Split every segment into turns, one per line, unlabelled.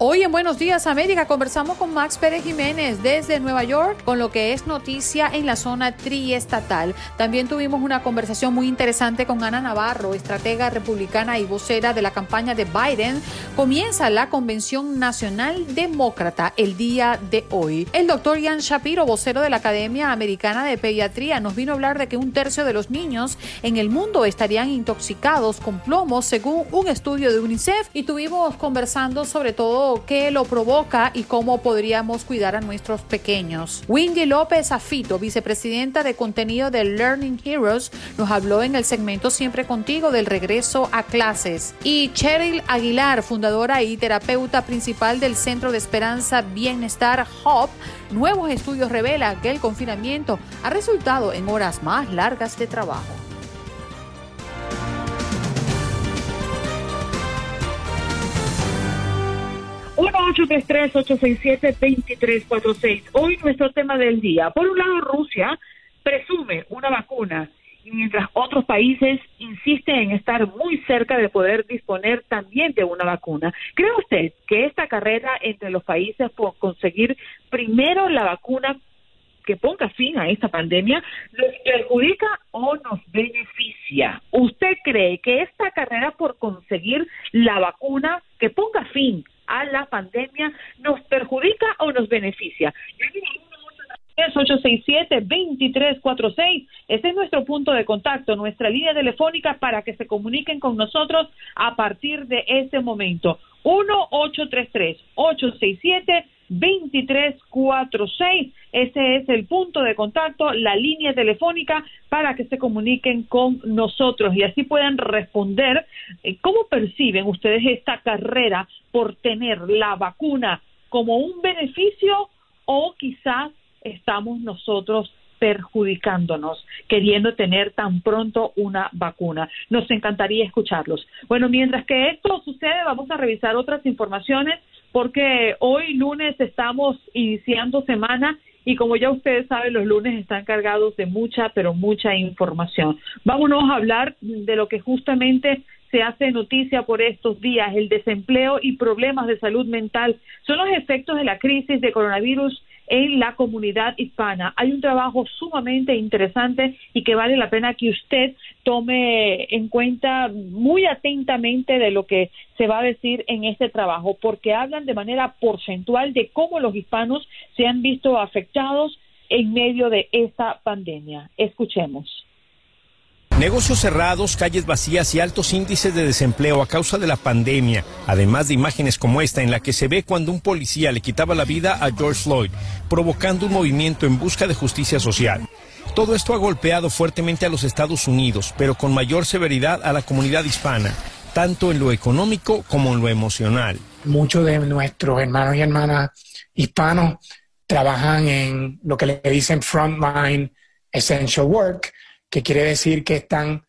Hoy en Buenos Días América conversamos con Max Pérez Jiménez desde Nueva York con lo que es noticia en la zona triestatal. También tuvimos una conversación muy interesante con Ana Navarro, estratega republicana y vocera de la campaña de Biden. Comienza la Convención Nacional Demócrata el día de hoy. El doctor Ian Shapiro, vocero de la Academia Americana de Pediatría, nos vino a hablar de que un tercio de los niños en el mundo estarían intoxicados con plomo según un estudio de UNICEF y tuvimos conversando sobre todo qué lo provoca y cómo podríamos cuidar a nuestros pequeños. Wendy López Afito, vicepresidenta de contenido de Learning Heroes, nos habló en el segmento Siempre Contigo del regreso a clases. Y Cheryl Aguilar, fundadora y terapeuta principal del Centro de Esperanza Bienestar Hub, nuevos estudios revelan que el confinamiento ha resultado en horas más largas de trabajo.
1-833-867-2346. Hoy nuestro tema del día. Por un lado, Rusia presume una vacuna y mientras otros países insisten en estar muy cerca de poder disponer también de una vacuna. ¿Cree usted que esta carrera entre los países por conseguir primero la vacuna que ponga fin a esta pandemia nos perjudica o nos beneficia? ¿Usted cree que esta carrera por conseguir la vacuna que ponga fin a la pandemia nos perjudica o nos beneficia? 867-2346. Ese es nuestro punto de contacto, nuestra línea telefónica para que se comuniquen con nosotros a partir de ese momento. 1-833-867-2346. Ese es el punto de contacto, la línea telefónica para que se comuniquen con nosotros y así puedan responder eh, cómo perciben ustedes esta carrera por tener la vacuna como un beneficio o quizás estamos nosotros perjudicándonos, queriendo tener tan pronto una vacuna. Nos encantaría escucharlos. Bueno, mientras que esto sucede, vamos a revisar otras informaciones porque hoy lunes estamos iniciando semana y como ya ustedes saben, los lunes están cargados de mucha, pero mucha información. Vámonos a hablar de lo que justamente se hace noticia por estos días, el desempleo y problemas de salud mental. Son los efectos de la crisis de coronavirus en la comunidad hispana. Hay un trabajo sumamente interesante y que vale la pena que usted tome en cuenta muy atentamente de lo que se va a decir en este trabajo, porque hablan de manera porcentual de cómo los hispanos se han visto afectados en medio de esta pandemia. Escuchemos.
Negocios cerrados, calles vacías y altos índices de desempleo a causa de la pandemia, además de imágenes como esta en la que se ve cuando un policía le quitaba la vida a George Floyd, provocando un movimiento en busca de justicia social. Todo esto ha golpeado fuertemente a los Estados Unidos, pero con mayor severidad a la comunidad hispana, tanto en lo económico como en lo emocional.
Muchos de nuestros hermanos y hermanas hispanos trabajan en lo que le dicen frontline essential work, que quiere decir que están,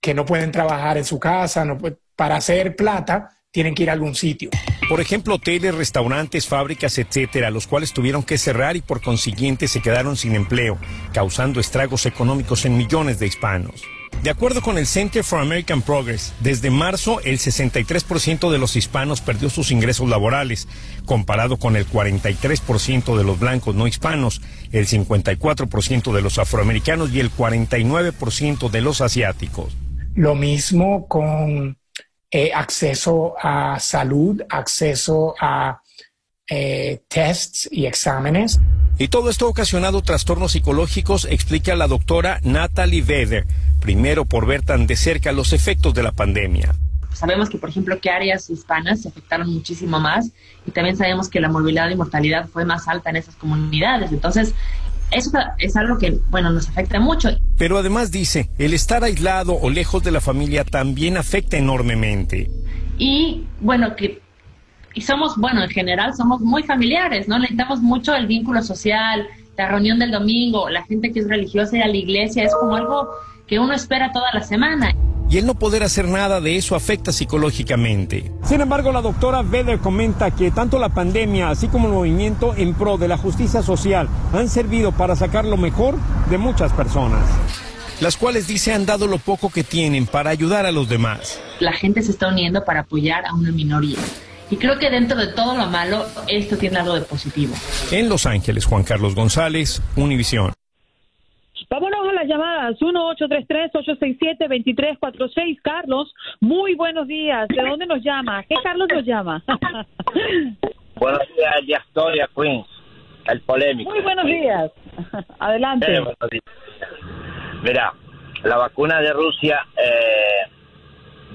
que no pueden trabajar en su casa, no, para hacer plata tienen que ir a algún sitio.
Por ejemplo, hoteles, restaurantes, fábricas, etcétera, los cuales tuvieron que cerrar y por consiguiente se quedaron sin empleo, causando estragos económicos en millones de hispanos. De acuerdo con el Center for American Progress, desde marzo el 63% de los hispanos perdió sus ingresos laborales, comparado con el 43% de los blancos no hispanos, el 54% de los afroamericanos y el 49% de los asiáticos.
Lo mismo con eh, acceso a salud, acceso a eh, tests y exámenes.
Y todo esto ha ocasionado trastornos psicológicos, explica la doctora Natalie Vedder, primero por ver tan de cerca los efectos de la pandemia.
Sabemos que, por ejemplo, que áreas hispanas se afectaron muchísimo más y también sabemos que la movilidad y mortalidad fue más alta en esas comunidades. Entonces, eso es algo que, bueno, nos afecta mucho.
Pero además dice, el estar aislado o lejos de la familia también afecta enormemente.
Y bueno, que y somos, bueno, en general somos muy familiares, ¿no? Necesitamos mucho el vínculo social, la reunión del domingo, la gente que es religiosa y a la iglesia, es como algo que uno espera toda la semana
y el no poder hacer nada de eso afecta psicológicamente. Sin embargo, la doctora Vedder comenta que tanto la pandemia así como el movimiento en pro de la justicia social han servido para sacar lo mejor de muchas personas las cuales dice han dado lo poco que tienen para ayudar a los demás.
La gente se está uniendo para apoyar a una minoría. Y creo que dentro de todo lo malo, esto tiene algo de positivo.
En Los Ángeles, Juan Carlos González, Univisión.
Vámonos a las llamadas. 1-833-867-2346. Carlos, muy buenos días. ¿De dónde nos llama? ¿Qué Carlos nos llama?
buenos días, ya estoy a Queens, el polémico.
Muy buenos días. Adelante.
Mira, la vacuna de Rusia, eh,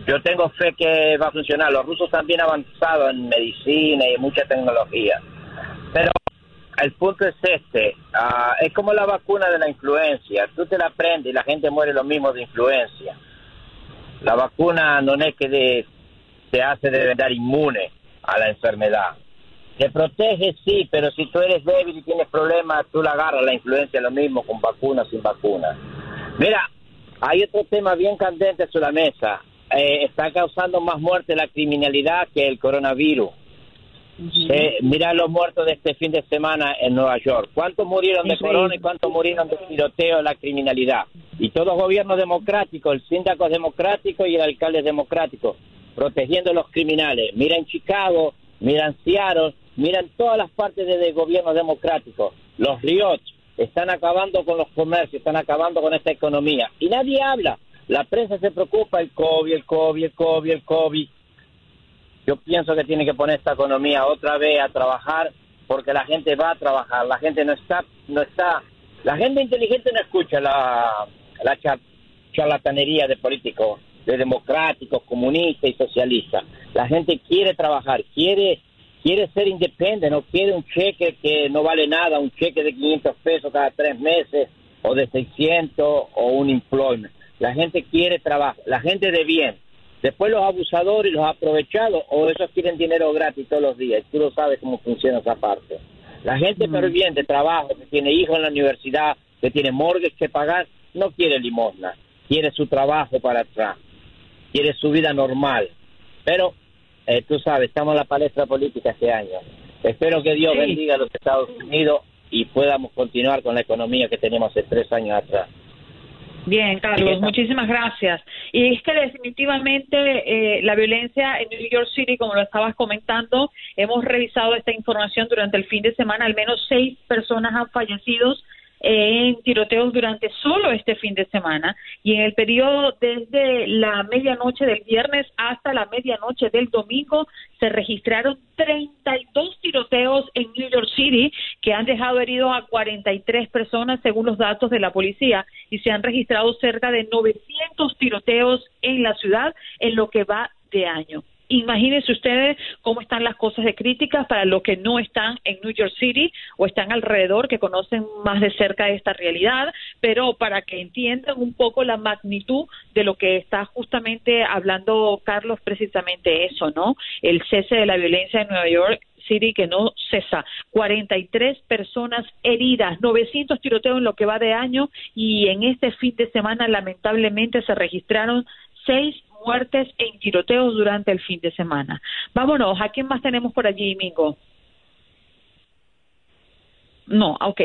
yo tengo fe que va a funcionar. Los rusos también han avanzado en medicina y mucha tecnología. Pero el punto es este, ah, es como la vacuna de la influencia, tú te la prendes y la gente muere lo mismo de influencia. La vacuna no es que te hace de verdad inmune a la enfermedad. Te protege, sí, pero si tú eres débil y tienes problemas, tú la agarras la influencia, lo mismo con vacuna, sin vacuna. Mira, hay otro tema bien candente sobre la mesa. Eh, está causando más muerte la criminalidad que el coronavirus. Eh, mira los muertos de este fin de semana en Nueva York. ¿Cuántos murieron de corona y cuántos murieron de tiroteo de la criminalidad? Y todos gobiernos democráticos, el síndico democrático y el alcalde democrático, protegiendo a los criminales. Mira en Chicago, mira en Seattle, mira en todas las partes del de gobierno democrático. Los ríos están acabando con los comercios, están acabando con esta economía. Y nadie habla. La prensa se preocupa, el COVID, el COVID, el COVID, el COVID yo pienso que tiene que poner esta economía otra vez a trabajar porque la gente va a trabajar, la gente no está, no está, la gente inteligente no escucha la, la charlatanería de políticos, de democráticos, comunistas y socialistas. La gente quiere trabajar, quiere quiere ser independiente, no quiere un cheque que no vale nada, un cheque de 500 pesos cada tres meses o de 600 o un employment. La gente quiere trabajar, la gente de bien Después los abusadores y los aprovechados, o esos quieren dinero gratis todos los días. Tú lo sabes cómo funciona esa parte. La gente pero bien de trabajo, que tiene hijos en la universidad, que tiene morgues que pagar, no quiere limosna. Quiere su trabajo para atrás. Quiere su vida normal. Pero, eh, tú sabes, estamos en la palestra política este año. Espero que Dios bendiga a los Estados Unidos y podamos continuar con la economía que tenemos hace tres años atrás.
Bien, Carlos, muchísimas gracias. Y es que definitivamente eh, la violencia en New York City, como lo estabas comentando, hemos revisado esta información durante el fin de semana, al menos seis personas han fallecido en tiroteos durante solo este fin de semana y en el periodo desde la medianoche del viernes hasta la medianoche del domingo se registraron 32 tiroteos en New York City que han dejado heridos a 43 personas según los datos de la policía y se han registrado cerca de 900 tiroteos en la ciudad en lo que va de año. Imagínense ustedes cómo están las cosas de críticas para los que no están en New York City o están alrededor, que conocen más de cerca esta realidad, pero para que entiendan un poco la magnitud de lo que está justamente hablando Carlos, precisamente eso, ¿no? El cese de la violencia en Nueva York City que no cesa. 43 personas heridas, 900 tiroteos en lo que va de año y en este fin de semana lamentablemente se registraron seis muertes en tiroteos durante el fin de semana. Vámonos, ¿a quién más tenemos por allí, Mingo? No, ok,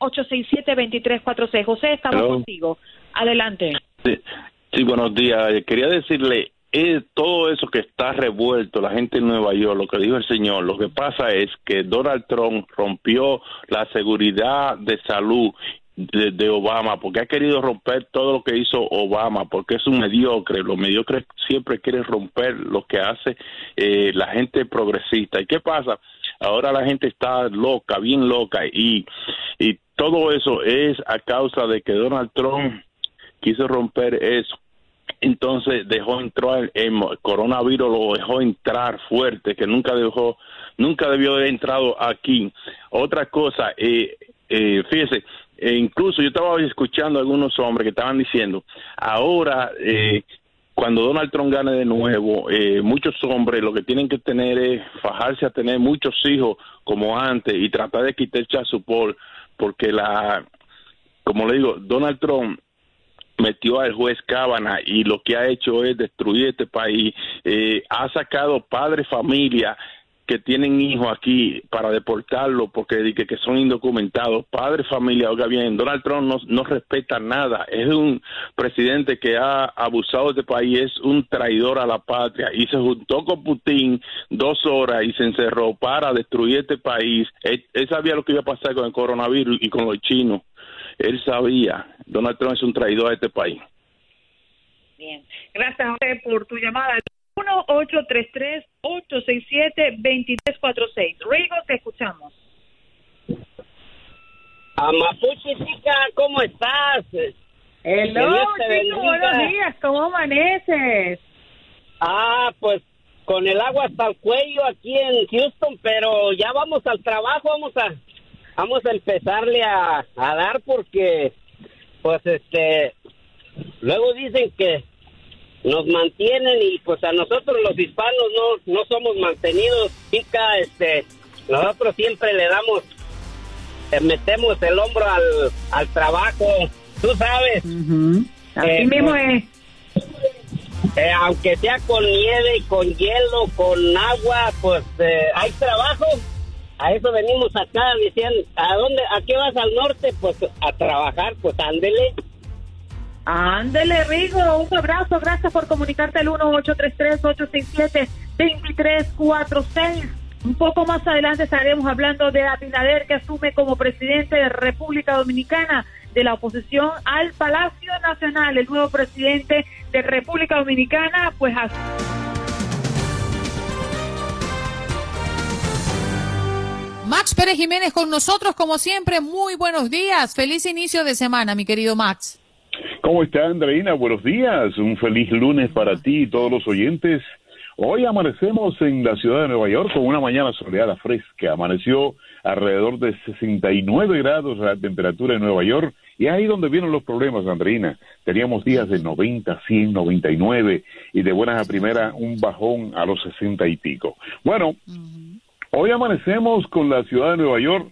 1-833-867-2346. José, estamos contigo. Adelante.
Sí, sí, buenos días. Quería decirle, es todo eso que está revuelto, la gente en Nueva York, lo que dijo el señor, lo que pasa es que Donald Trump rompió la seguridad de salud de, Obama, porque ha querido romper todo lo que hizo Obama, porque es un mediocre. Los mediocres siempre quieren romper lo que hace eh, la gente progresista. ¿Y qué pasa? Ahora la gente está loca, bien loca, y, y todo eso es a causa de que Donald Trump quiso romper eso. Entonces dejó entrar el coronavirus, lo dejó entrar fuerte, que nunca dejó, nunca debió haber entrado aquí. Otra cosa, eh, eh, fíjese, e incluso yo estaba escuchando a algunos hombres que estaban diciendo, ahora eh, cuando Donald Trump gane de nuevo, eh, muchos hombres lo que tienen que tener es fajarse a tener muchos hijos como antes y tratar de quitar support, porque la, como le digo, Donald Trump metió al juez Cábana y lo que ha hecho es destruir este país, eh, ha sacado padre, familia que tienen hijos aquí para deportarlo porque que, que son indocumentados, padre, familia, oiga bien, Donald Trump no, no respeta nada, es un presidente que ha abusado de este país, es un traidor a la patria y se juntó con Putin dos horas y se encerró para destruir este país. Él, sabía lo que iba a pasar con el coronavirus y con los chinos, él sabía, Donald Trump es un traidor a este país.
Bien, gracias por tu llamada. 1-833-867-2346. Rigo, te escuchamos.
Amapuche, chica, ¿cómo estás?
Hello, chico, buenos días, ¿cómo amaneces?
Ah, pues con el agua hasta el cuello aquí en Houston, pero ya vamos al trabajo, vamos a vamos a empezarle a, a dar porque pues este luego dicen que nos mantienen y pues a nosotros los hispanos no, no somos mantenidos, chica, este, nosotros siempre le damos, metemos el hombro al, al trabajo, tú sabes.
Así eh, mismo
es. Eh, aunque sea con nieve, con hielo, con agua, pues eh, hay trabajo. A eso venimos acá diciendo, ¿a dónde, a qué vas al norte? Pues a trabajar, pues ándele.
Ándele, Rigo, un abrazo, gracias por comunicarte al 1-833-867-2346. Un poco más adelante estaremos hablando de Abinader, que asume como presidente de República Dominicana de la oposición al Palacio Nacional. El nuevo presidente de República Dominicana, pues...
Max Pérez Jiménez con nosotros, como siempre. Muy buenos días. Feliz inicio de semana, mi querido Max.
¿Cómo está Andreina? Buenos días. Un feliz lunes para ti y todos los oyentes. Hoy amanecemos en la ciudad de Nueva York con una mañana soleada fresca. Amaneció alrededor de 69 grados la temperatura en Nueva York y es ahí donde vienen los problemas, Andreina. Teníamos días de 90, 100, 99 y de buenas a primera un bajón a los 60 y pico. Bueno, hoy amanecemos con la ciudad de Nueva York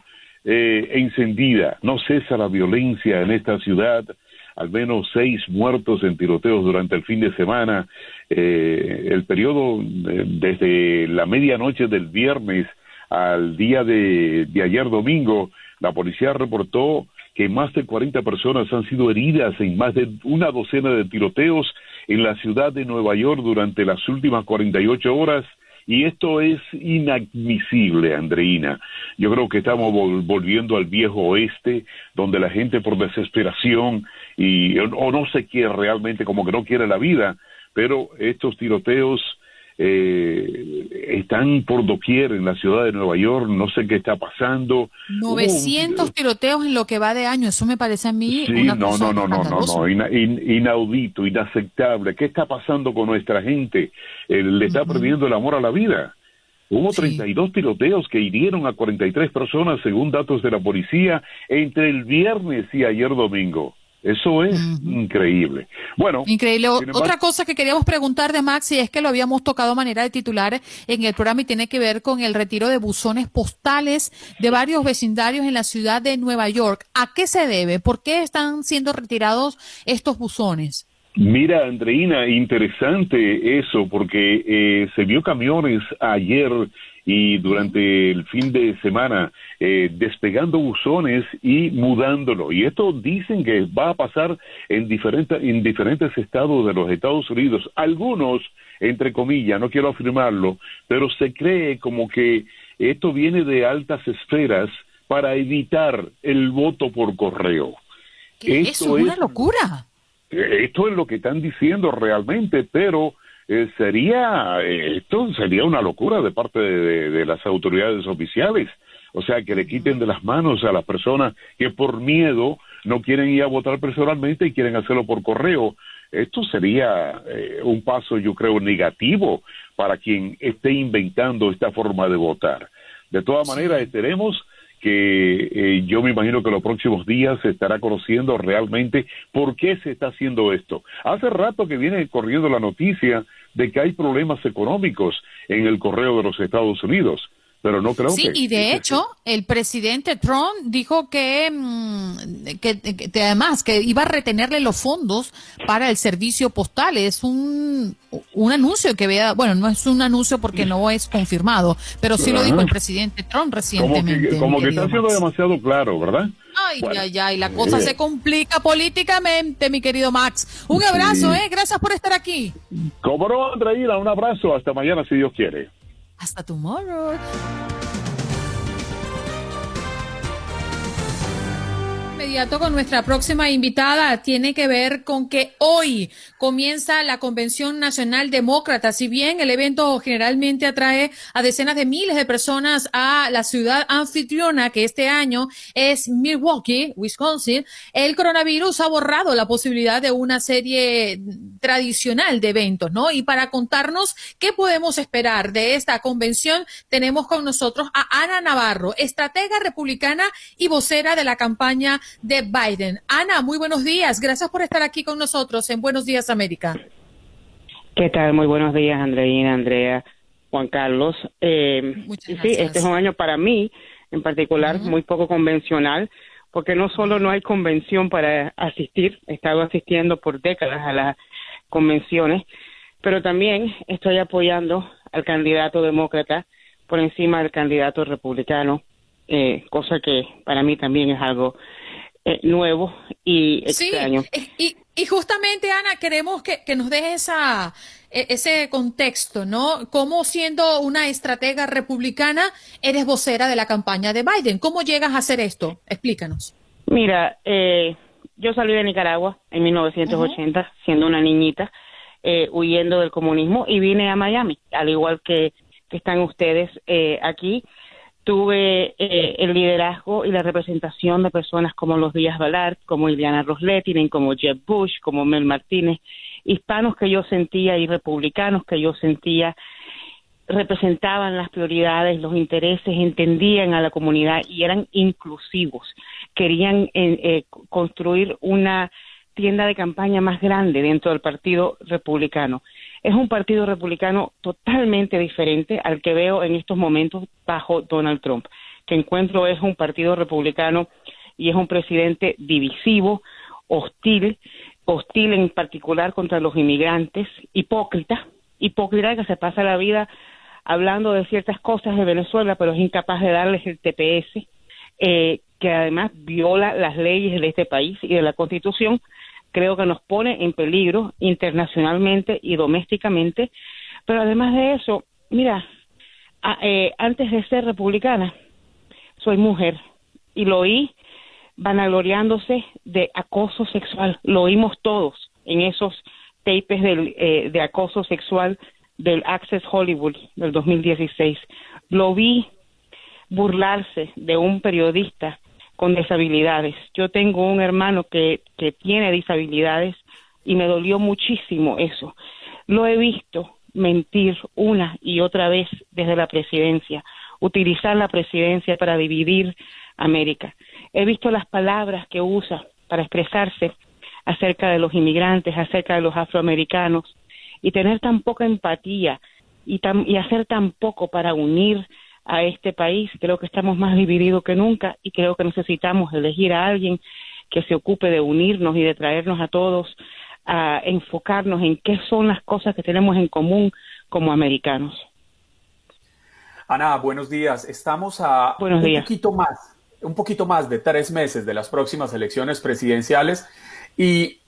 eh, encendida. No cesa la violencia en esta ciudad al menos seis muertos en tiroteos durante el fin de semana. Eh, el periodo desde la medianoche del viernes al día de, ayer domingo, la policía reportó que más de 40 personas han sido heridas en más de una docena de tiroteos en la ciudad de Nueva York durante las últimas 48 horas. Y esto es inadmisible, Andreina. Yo creo que estamos volviendo al viejo oeste, donde la gente por desesperación y o no sé qué realmente, como que no quiere la vida, pero estos tiroteos eh, están por doquier en la ciudad de Nueva York, no sé qué está pasando.
900 tiroteos en lo que va de año, eso me parece a mí
sí, no, no, no, no, no, no, inaudito, inaceptable. ¿Qué está pasando con nuestra gente? Eh, le está perdiendo el amor a la vida. Hubo 32 tiroteos que hirieron a 43 personas, según datos de la policía, entre el viernes y ayer domingo. Eso es increíble. Bueno.
Increíble. Otra cosa que queríamos preguntar de Maxi es que lo habíamos tocado a manera de titular en el programa y tiene que ver con el retiro de buzones postales de varios vecindarios en la ciudad de Nueva York. ¿A qué se debe? ¿Por qué están siendo retirados estos buzones?
Mira, Andreina, interesante eso, porque eh, se vio camiones ayer y durante el fin de semana eh, despegando buzones y mudándolo. Y esto dicen que va a pasar en, diferentes en diferentes estados de los Estados Unidos. Algunos, entre comillas, no quiero afirmarlo, pero se cree como que esto viene de altas esferas para evitar el voto por correo.
Esto es una locura.
Esto es lo que están diciendo realmente, pero eh, sería eh, esto sería una locura de parte de, las autoridades oficiales. O sea que le quiten de las manos a las personas que por miedo no quieren ir a votar personalmente y quieren hacerlo por correo. Esto sería eh, un paso yo creo negativo para quien esté inventando esta forma de votar. De todas maneras esperemos que eh, yo me imagino que los próximos días se estará conociendo realmente por qué se está haciendo esto. Hace rato que viene corriendo la noticia de que hay problemas económicos en el correo de los Estados Unidos pero no creo
sí, y de hecho, el presidente Trump dijo que, mm, que, además que iba a retenerle los fondos para el servicio postal. Es un, un anuncio que vea, bueno, no es un anuncio porque no es confirmado, pero sí lo dijo el presidente Trump recientemente.
Como que, está siendo demasiado claro, ¿verdad?
Ay, ay, ay, la cosa se complica políticamente, mi querido Max. Un abrazo, ¿eh? Gracias por estar aquí.
Como no, Andreina, un abrazo. Hasta mañana, si Dios quiere.
Hasta tomorrow. inmediato con nuestra próxima invitada. Tiene que ver con que hoy comienza la Convención Nacional Demócrata. Si bien el evento generalmente atrae a decenas de miles de personas a la ciudad anfitriona, que este año es Milwaukee, Wisconsin, el coronavirus ha borrado la posibilidad de una serie tradicional de eventos, ¿no? Y para contarnos qué podemos esperar de esta convención, tenemos con nosotros a Ana Navarro, estratega republicana y vocera de la campaña de Biden. Ana, muy buenos días. Gracias por estar aquí con nosotros en Buenos Días América.
¿Qué tal? Muy buenos días, Andreina, Andrea, Juan Carlos. Eh, sí, este es un año para mí, en particular, muy poco convencional, porque no solo no hay convención para asistir, he estado asistiendo por décadas a las convenciones, pero también estoy apoyando al candidato demócrata por encima del candidato republicano, eh, cosa que para mí también es algo eh, nuevo y extraño.
Sí, y, justamente, Ana, queremos que, nos deje esa, e, ese contexto, ¿no? ¿Cómo siendo una estratega republicana eres vocera de la campaña de Biden? ¿Cómo llegas a hacer esto? Explícanos.
Mira, eh, yo salí de Nicaragua en 1980, siendo una niñita, eh, huyendo del comunismo y vine a Miami, al igual que, que están ustedes eh, aquí. Tuve eh, el liderazgo y la representación de personas como los Díaz Balart, como Ileana Rosletinen, como Jeb Bush, como Mel Martínez, hispanos que yo sentía y republicanos que yo sentía representaban las prioridades, los intereses, entendían a la comunidad y eran inclusivos. Querían eh, eh, construir una tienda de campaña más grande dentro del Partido Republicano es un partido republicano totalmente diferente al que veo en estos momentos bajo Donald Trump, que encuentro es un partido republicano y es un presidente divisivo, hostil, hostil en particular contra los inmigrantes, hipócrita, hipócrita que se pasa la vida hablando de ciertas cosas de Venezuela, pero es incapaz de darles el TPS, eh, que además viola las leyes de este país y de la Constitución, creo que nos pone en peligro internacionalmente y domésticamente. Pero además de eso, mira, eh, antes de ser republicana, soy mujer y lo oí vanagloriándose de acoso sexual. Lo oímos todos en esos tapes eh, de acoso sexual del Access Hollywood del 2016. Lo vi burlarse de un periodista con disabilidades. Yo tengo un hermano que, que tiene disabilidades y me dolió muchísimo eso. Lo he visto mentir una y otra vez desde la presidencia, utilizar la presidencia para dividir América. He visto las palabras que usa para expresarse acerca de los inmigrantes, acerca de los afroamericanos, y tener tan poca empatía y, y hacer tan poco para unir a este país. Creo que estamos más divididos que nunca y creo que necesitamos elegir a alguien que se ocupe de unirnos y de traernos a todos a enfocarnos en qué son las cosas que tenemos en común como americanos.
Ana, buenos días. Estamos a un poquito más, un poquito más de tres meses de las próximas elecciones presidenciales y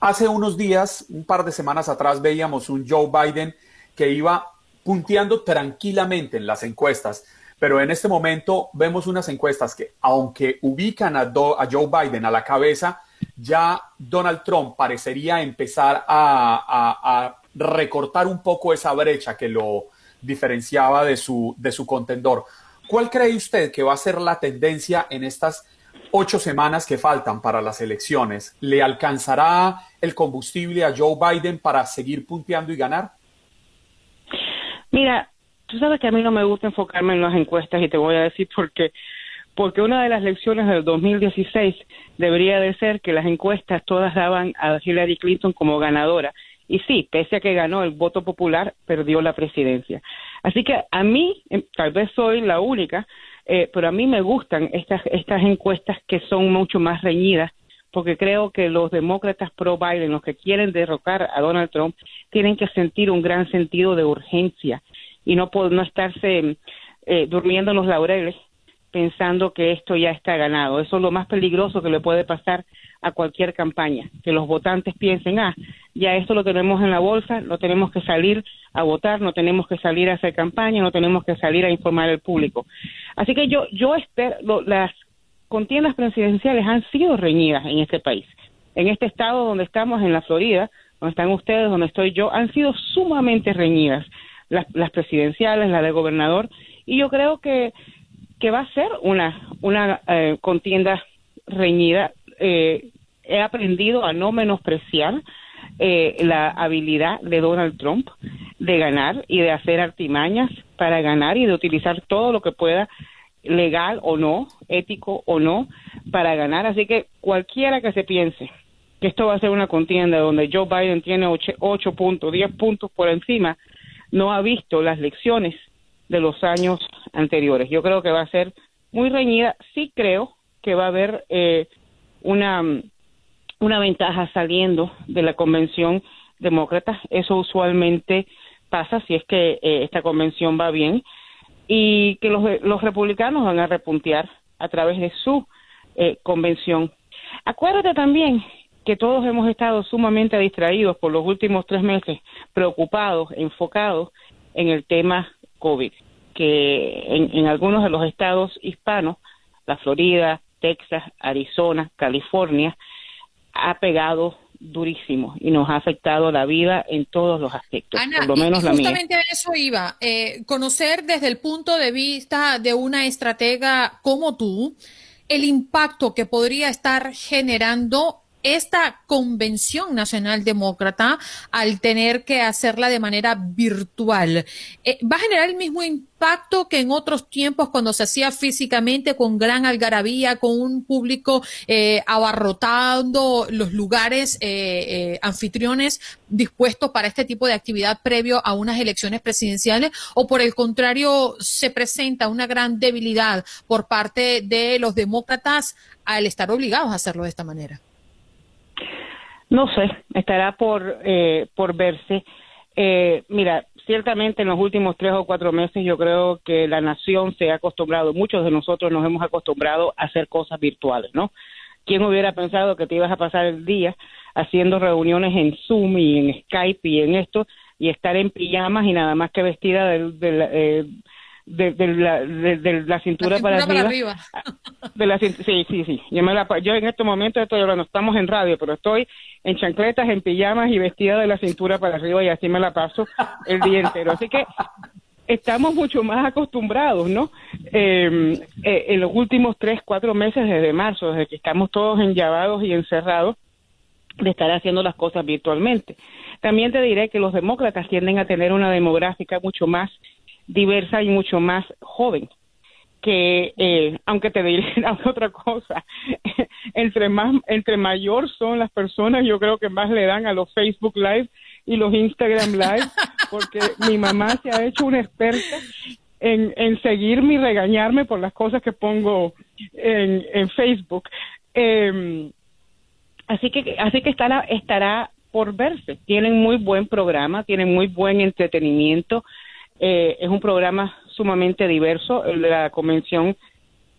hace unos días, un par de semanas atrás, veíamos un Joe Biden que iba punteando tranquilamente en las encuestas. Pero en este momento vemos unas encuestas que, aunque ubican a, Joe Biden a la cabeza, ya Donald Trump parecería empezar a, recortar un poco esa brecha que lo diferenciaba de su, de su contendor. ¿Cuál cree usted que va a ser la tendencia en estas ocho semanas que faltan para las elecciones? ¿Le alcanzará el combustible a Joe Biden para seguir punteando y ganar?
Mira, tú sabes que a mí no me gusta enfocarme en las encuestas y te voy a decir por qué. Porque una de las lecciones del 2016 debería de ser que las encuestas todas daban a Hillary Clinton como ganadora. Y sí, pese a que ganó el voto popular, perdió la presidencia. Así que a mí, em, tal vez soy la única, eh, pero a mí me gustan estas, estas encuestas que son mucho más reñidas porque creo que los demócratas pro Biden, los que quieren derrocar a Donald Trump, tienen que sentir un gran sentido de urgencia y no, no estarse eh, durmiendo en los laureles pensando que esto ya está ganado. Eso es lo más peligroso que le puede pasar a cualquier campaña, que los votantes piensen, ah, ya esto lo tenemos en la bolsa, no tenemos que salir a votar, no tenemos que salir a hacer campaña, no tenemos que salir a informar al público. Así que yo, yo espero, las contiendas presidenciales han sido reñidas en este país. En este estado donde estamos, en la Florida, donde están ustedes, donde estoy yo, han sido sumamente reñidas las, las presidenciales, la del gobernador, y yo creo que, que va a ser una, una eh, contienda reñida. Eh, he aprendido a no menospreciar eh, la habilidad de Donald Trump de ganar y de hacer artimañas para ganar y de utilizar todo lo que pueda legal o no, ético o no, para ganar. Así que cualquiera que se piense que esto va a ser una contienda donde Joe Biden tiene ocho, puntos, diez puntos por encima, no ha visto las lecciones de los años anteriores. Yo creo que va a ser muy reñida. Sí creo que va a haber eh, una, una ventaja saliendo de la convención demócrata. Eso usualmente pasa si es que eh, esta convención va bien y que los, los republicanos van a repuntear a través de su eh, convención. Acuérdate también que todos hemos estado sumamente distraídos por los últimos tres meses, preocupados, enfocados en el tema COVID, que en, en algunos de los estados hispanos, la Florida, Texas, Arizona, California, ha pegado durísimo y nos ha afectado la vida en todos los aspectos, por lo menos la
justamente a eso iba, eh, conocer desde el punto de vista de una estratega como tú, el impacto que podría estar generando esta convención nacional demócrata al tener que hacerla de manera virtual eh, va a generar el mismo impacto que en otros tiempos cuando se hacía físicamente con gran algarabía, con un público eh, abarrotando los lugares eh, anfitriones dispuestos para este tipo de actividad previo a unas elecciones presidenciales o por el contrario se presenta una gran debilidad por parte de los demócratas al estar obligados a hacerlo de esta manera.
No sé, estará por, eh, por verse. Eh, mira, ciertamente en los últimos tres o cuatro meses yo creo que la nación se ha acostumbrado, muchos de nosotros nos hemos acostumbrado a hacer cosas virtuales, ¿no? ¿Quién hubiera pensado que te ibas a pasar el día haciendo reuniones en Zoom y en Skype y en esto y estar en pijamas y nada más que vestida del, del, eh, de, de, la, de, la cintura, para, arriba. De la, sí, sí, sí. Yo, me la, yo en este momento estoy hablando, estamos en radio, pero estoy en chancletas, en pijamas y vestida de la cintura para arriba y así me la paso el día entero. Así que estamos mucho más acostumbrados, ¿no? Em, eh, en los últimos tres, cuatro meses desde marzo, desde que estamos todos enllavados y encerrados, de estar haciendo las cosas virtualmente. También te diré que los demócratas tienden a tener una demográfica mucho más diversa y mucho más joven que eh, aunque te diré otra cosa entre más entre mayor son las personas yo creo que más le dan a los Facebook Live y los Instagram Live porque mi mamá se ha hecho una experta en, en seguirme y regañarme por las cosas que pongo en, en Facebook. Eh, así que así que estará estará por verse. Tienen muy buen programa tienen muy buen entretenimiento eh, es un programa sumamente diverso, el de la Convención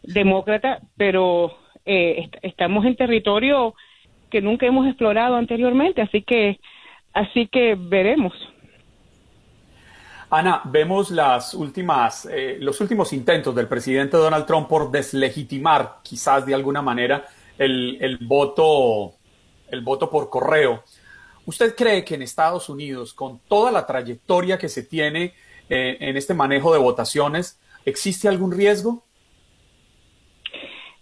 Demócrata, pero eh, estamos en territorio que nunca hemos explorado anteriormente, así que, así que veremos.
Ana, vemos las últimas, eh, los últimos intentos del presidente Donald Trump por deslegitimar, quizás de alguna manera, el, el voto, el voto por correo. ¿Usted cree que en Estados Unidos, con toda la trayectoria que se tiene eh, en este manejo de votaciones, ¿existe algún riesgo?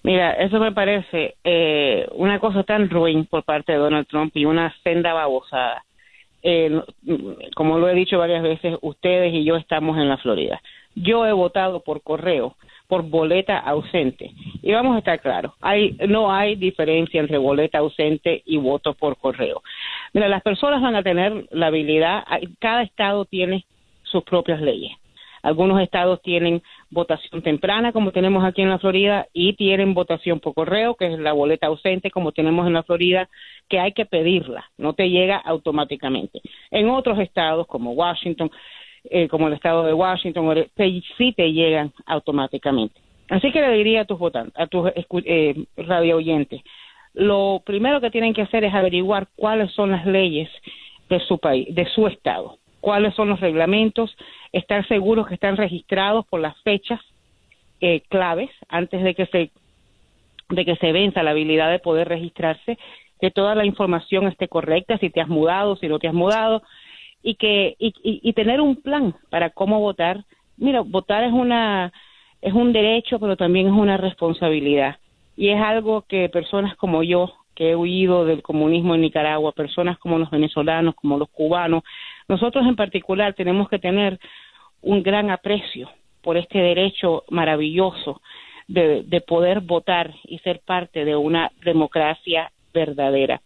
Mira, eso me parece eh, una cosa tan ruin por parte de Donald Trump y una senda babosada. Eh, como lo he dicho varias veces, ustedes y yo estamos en la Florida. Yo he votado por correo, por boleta ausente. Y vamos a estar claros, hay, no hay diferencia entre boleta ausente y voto por correo. Mira, las personas van a tener la habilidad, cada estado tiene sus propias leyes. Algunos estados tienen votación temprana, como tenemos aquí en la Florida, y tienen votación por correo, que es la boleta ausente, como tenemos en la Florida, que hay que pedirla, no te llega automáticamente. En otros estados, como Washington, eh, como el estado de Washington, sí te llegan automáticamente. Así que le diría a tus votantes, a tus eh, radio oyentes, lo primero que tienen que hacer es averiguar cuáles son las leyes de su país, de su estado cuáles son los reglamentos, estar seguros que están registrados por las fechas eh, claves antes de que se de que se venza la habilidad de poder registrarse, que toda la información esté correcta, si te has mudado, si no te has mudado, y que y, y tener un plan para cómo votar. Mira, votar es una es un derecho, pero también es una responsabilidad y es algo que personas como yo que he huido del comunismo en Nicaragua, personas como los venezolanos, como los cubanos, nosotros en particular tenemos que tener un gran aprecio por este derecho maravilloso de, de poder votar y ser parte de una democracia verdadera.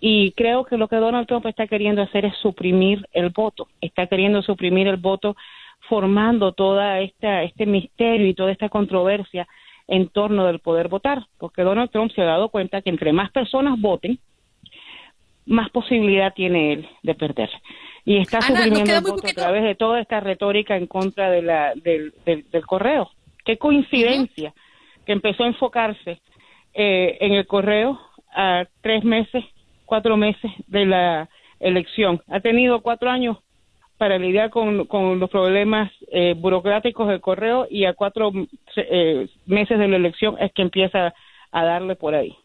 Y creo que lo que Donald Trump está queriendo hacer es suprimir el voto, está queriendo suprimir el voto formando toda esta este misterio y toda esta controversia en torno del poder votar, porque Donald Trump se ha dado cuenta que entre más personas voten, más posibilidad tiene él de perder. Y está suprimiendo el voto a través de toda esta retórica en contra de la, del, del, correo. Qué coincidencia que empezó a enfocarse eh, en el correo a tres meses, cuatro meses de la elección. Ha tenido cuatro años para lidiar con, con los problemas eh, burocráticos del correo y a cuatro eh, meses de la elección es que empieza a darle por ahí.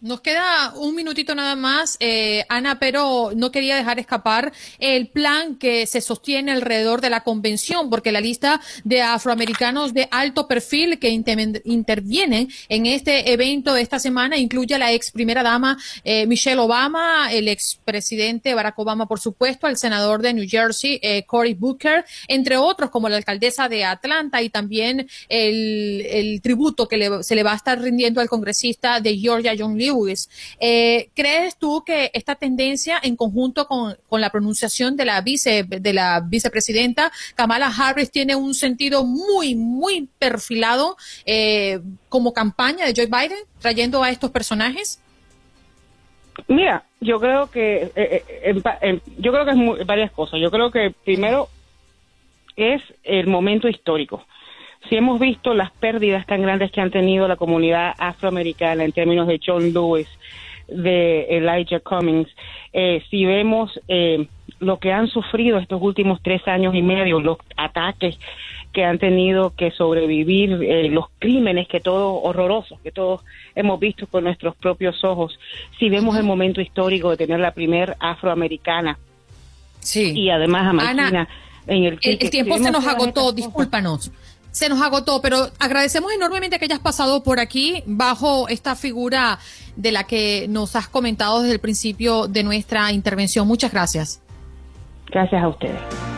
Nos queda un minutito nada más, eh, Ana, pero no quería dejar escapar el plan que se sostiene alrededor de la convención, porque la lista de afroamericanos de alto perfil que intervienen en este evento de esta semana incluye a la ex primera dama eh, Michelle Obama, el ex presidente Barack Obama, por supuesto, al senador de New Jersey, eh, Cory Booker, entre otros como la alcaldesa de Atlanta y también el, tributo que se le va a estar rindiendo al congresista de Georgia, John Lee eh, ¿Crees tú que esta tendencia, en conjunto con, la pronunciación de la, vice, de la vicepresidenta Kamala Harris, tiene un sentido muy, muy perfilado eh, como campaña de Joe Biden, trayendo a estos personajes?
Mira, yo creo que eh, eh, yo creo que es varias cosas. Yo creo que primero es el momento histórico. Si hemos visto las pérdidas tan grandes que han tenido la comunidad afroamericana en términos de John Lewis, de Elijah Cummings, eh, si vemos lo que han sufrido estos últimos tres años y medio, los ataques que han tenido que sobrevivir, los crímenes que todos horrorosos, que todos hemos visto con nuestros propios ojos. Si vemos el momento histórico de tener la primer afroamericana
sí.
y además a Martina en el,
el, tiempo se nos agotó, discúlpanos. Se nos agotó, pero agradecemos enormemente que hayas pasado por aquí bajo esta figura de la que nos has comentado desde el principio de nuestra intervención. Muchas gracias.
Gracias a ustedes.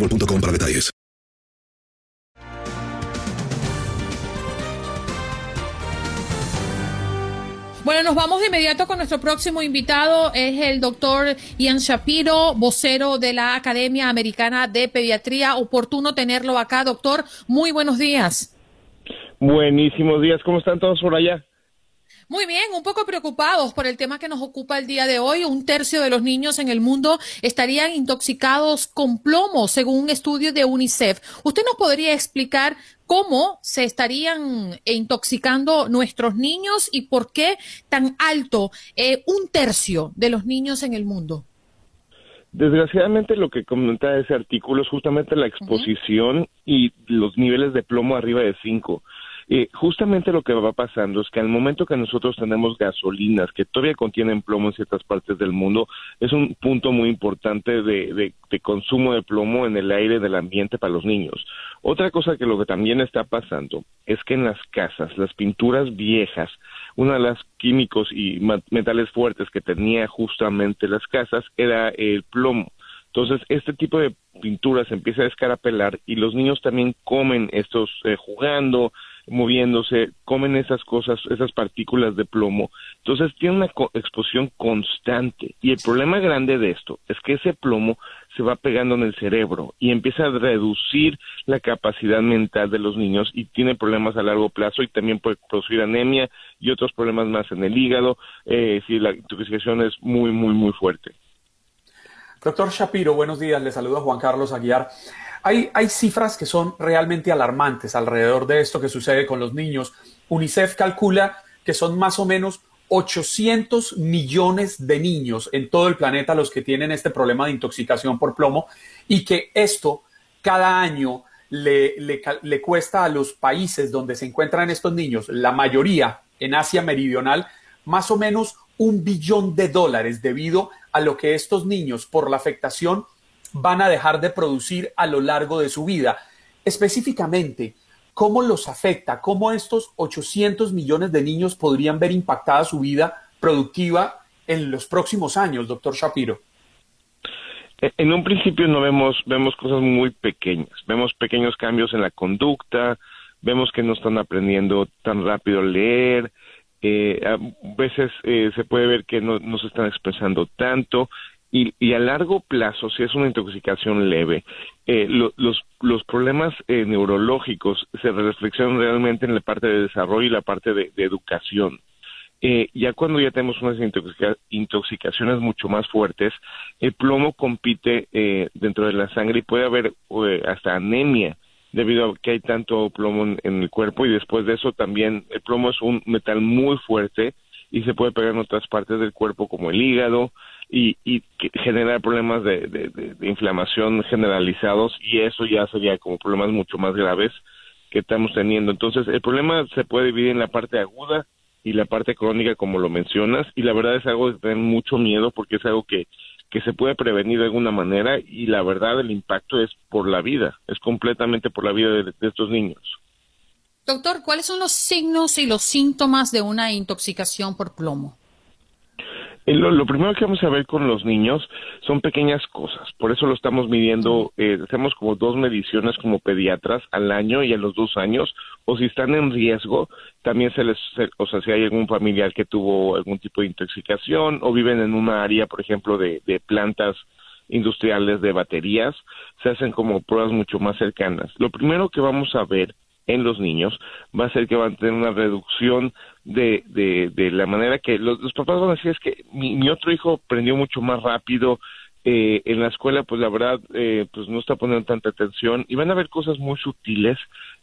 para detalles.
Bueno, nos vamos de inmediato con nuestro próximo invitado. Es el doctor Ian Shapiro, vocero de la Academia Americana de Pediatría. Oportuno tenerlo acá, doctor. Muy buenos días.
Buenísimos días. ¿Cómo están todos por allá?
Muy bien, un poco preocupados por el tema que nos ocupa el día de hoy. Un tercio de los niños en el mundo estarían intoxicados con plomo, según un estudio de UNICEF. ¿Usted nos podría explicar cómo se estarían intoxicando nuestros niños y por qué tan alto eh, un tercio de los niños en el mundo?
Desgraciadamente lo que comenta ese artículo es justamente la exposición y los niveles de plomo arriba de 5. Justamente lo que va pasando es que al momento que nosotros tenemos gasolinas que todavía contienen plomo en ciertas partes del mundo, es un punto muy importante de, consumo de plomo en el aire del ambiente para los niños. Otra cosa que lo que también está pasando es que en las casas, las pinturas viejas, uno de los químicos y metales fuertes que tenía justamente las casas era el plomo. Entonces, este tipo de pinturas empieza a escarapelar y los niños también comen estos eh, jugando, moviéndose, comen esas cosas, esas partículas de plomo. Entonces tiene una exposición constante. Y el problema grande de esto es que ese plomo se va pegando en el cerebro y empieza a reducir la capacidad mental de los niños y tiene problemas a largo plazo y también puede producir anemia y otros problemas más en el hígado eh, si la intoxicación es muy, muy, muy fuerte.
Doctor Shapiro, buenos días. Le saludo a Juan Carlos Aguiar. Hay, cifras que son realmente alarmantes alrededor de esto que sucede con los niños. UNICEF calcula que son más o menos 800 millones de niños en todo el planeta los que tienen este problema de intoxicación por plomo y que esto cada año le, le, cuesta a los países donde se encuentran estos niños, la mayoría en Asia Meridional, más o menos un billón de dólares debido a lo que estos niños por la afectación van a dejar de producir a lo largo de su vida. Específicamente, ¿cómo los afecta? ¿Cómo estos 800 millones de niños podrían ver impactada su vida productiva en los próximos años, doctor Shapiro?
En un principio no vemos, vemos cosas muy pequeñas, vemos pequeños cambios en la conducta, vemos que no están aprendiendo tan rápido a leer, eh, a veces eh, se puede ver que no se están expresando tanto y, a largo plazo, si es una intoxicación leve, eh, los, los problemas eh, neurológicos se reflexionan realmente en la parte de desarrollo y la parte de, educación. Eh, ya cuando ya tenemos unas intoxicaciones mucho más fuertes, el plomo compite dentro de la sangre y puede haber hasta anemia debido a que hay tanto plomo en, el cuerpo y después de eso también el plomo es un metal muy fuerte y se puede pegar en otras partes del cuerpo como el hígado, y, y generar problemas de, de, inflamación generalizados y eso ya sería como problemas mucho más graves que estamos teniendo. Entonces, el problema se puede dividir en la parte aguda y la parte crónica, como lo mencionas, y la verdad es algo de tener mucho miedo porque es algo que que se puede prevenir de alguna manera y la verdad el impacto es por la vida, es completamente por la vida de, estos niños.
Doctor, ¿cuáles son los signos y los síntomas de una intoxicación por plomo?
Eh, lo, primero que vamos a ver con los niños son pequeñas cosas, por eso lo estamos midiendo, eh, hacemos como dos mediciones como pediatras al año y a los dos años, o si están en riesgo, también se les, o sea, si hay algún familiar que tuvo algún tipo de intoxicación o viven en una área, por ejemplo, de, de plantas industriales de baterías, se hacen como pruebas mucho más cercanas. Lo primero que vamos a ver en los niños va a ser que van a tener una reducción de, de, la manera que los, papás van a decir es que mi, otro hijo aprendió mucho más rápido eh, en la escuela pues la verdad eh, pues no está poniendo tanta atención y van a ver cosas muy sutiles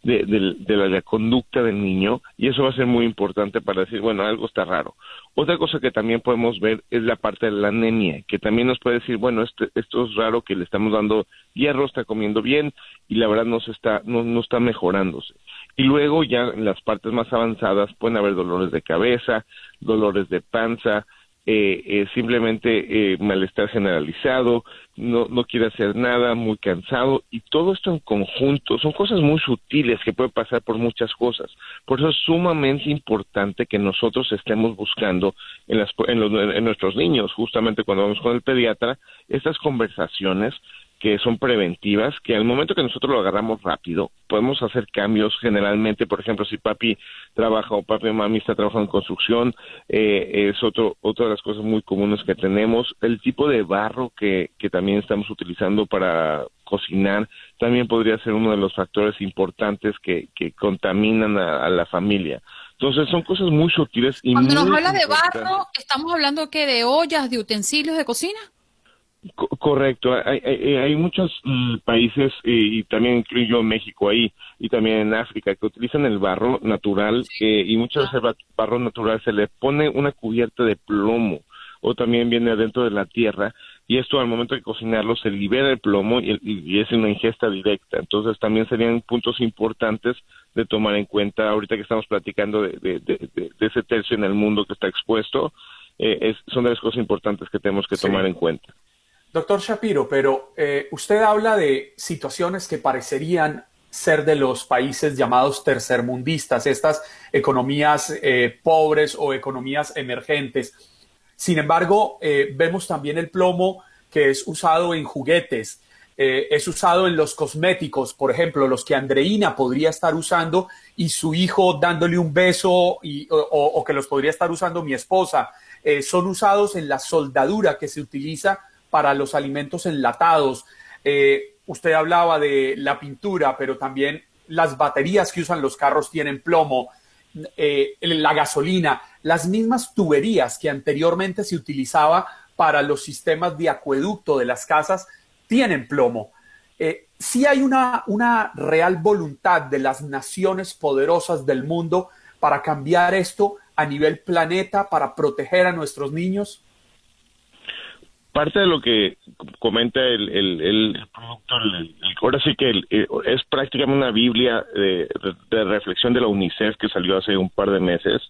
de, de, la, conducta del niño y eso va a ser muy importante para decir bueno algo está raro. Otra cosa que también podemos ver es la parte de la anemia que también nos puede decir bueno este, esto es raro que le estamos dando hierro está comiendo bien y la verdad no se está no, no está mejorándose. Y luego ya en las partes más avanzadas pueden haber dolores de cabeza, dolores de panza, eh, eh, simplemente eh, malestar generalizado, no, no quiere hacer nada, muy cansado y todo esto en conjunto son cosas muy sutiles que pueden pasar por muchas cosas. Por eso es sumamente importante que nosotros estemos buscando en, las, en, los, en nuestros niños, justamente cuando vamos con el pediatra, estas conversaciones que son preventivas, que al momento que nosotros lo agarramos rápido, podemos hacer cambios generalmente, por ejemplo, si papi trabaja o papi o mami está trabajando en construcción, eh, es otro, otra de las cosas muy comunes que tenemos. El tipo de barro que, que también estamos utilizando para cocinar también podría ser uno de los factores importantes que, que contaminan a, la familia. Entonces son cosas muy sutiles y
Cuando nos habla de barro, ¿estamos hablando que de ollas, de utensilios de cocina?
Correcto, hay, hay, muchos mm, países y también incluyo México ahí y también en África que utilizan el barro natural eh, y muchas veces el barro natural se le pone una cubierta de plomo o también viene adentro de la tierra y esto al momento de cocinarlo se libera el plomo y, es una ingesta directa. Entonces también serían puntos importantes de tomar en cuenta ahorita que estamos platicando de, ese tercio en el mundo que está expuesto. Eh, es, son de las cosas importantes que tenemos que tomar en cuenta.
Doctor Shapiro, pero eh, usted habla de situaciones que parecerían ser de los países llamados tercermundistas, estas economías eh, pobres o economías emergentes. Sin embargo, eh, vemos también el plomo que es usado en juguetes, es usado en los cosméticos, por ejemplo, los que Andreina podría estar usando y su hijo dándole un beso y, o, que los podría estar usando mi esposa. son usados en la soldadura que se utiliza para los alimentos enlatados. Eh, usted hablaba de la pintura, pero también las baterías que usan los carros tienen plomo, eh, la gasolina, las mismas tuberías que anteriormente se utilizaba para los sistemas de acueducto de las casas tienen plomo. Eh, si hay una, una real voluntad de las naciones poderosas del mundo para cambiar esto a nivel planeta, para proteger a nuestros niños
parte de lo que comenta el, el, el productor, ahora sí que eh, es prácticamente una Biblia de, reflexión de la UNICEF que salió hace un par de meses,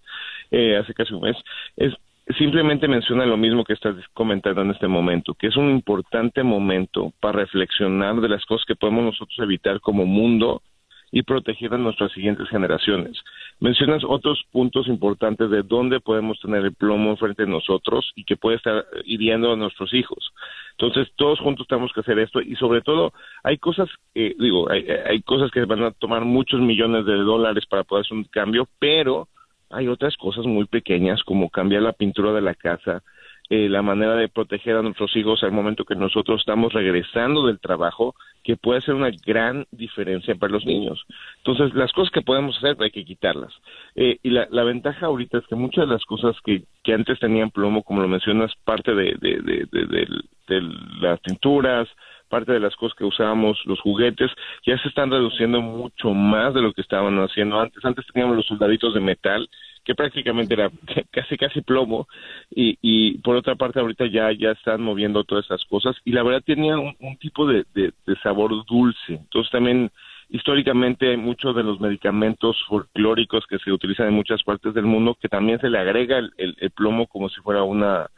eh, hace casi un mes, es simplemente menciona lo mismo que estás comentando en este momento, que es un importante momento para reflexionar de las cosas que podemos nosotros evitar como mundo y proteger a nuestras siguientes generaciones. Mencionas otros puntos importantes de dónde podemos tener el plomo frente a nosotros y que puede estar hiriendo a nuestros hijos. Entonces, todos juntos tenemos que hacer esto y sobre todo hay cosas, eh, digo, hay, hay cosas que van a tomar muchos millones de dólares para poder hacer un cambio, pero hay otras cosas muy pequeñas como cambiar la pintura de la casa, eh, la manera de proteger a nuestros hijos al momento que nosotros estamos regresando del trabajo, que puede ser una gran diferencia para los niños. Entonces, las cosas que podemos hacer hay que quitarlas. Eh, y la, ventaja ahorita es que muchas de las cosas que, que antes tenían plomo, como lo mencionas, parte de, de, de, de las tinturas, parte de las cosas que usábamos, los juguetes, ya se están reduciendo mucho más de lo que estaban haciendo antes. Antes teníamos los soldaditos de metal que prácticamente era casi casi plomo y, y por otra parte ahorita ya ya están moviendo todas esas cosas y la verdad tenía un, tipo de, de, sabor dulce entonces también históricamente hay muchos de los medicamentos folclóricos que se utilizan en muchas partes del mundo que también se le agrega el, el, plomo como si fuera una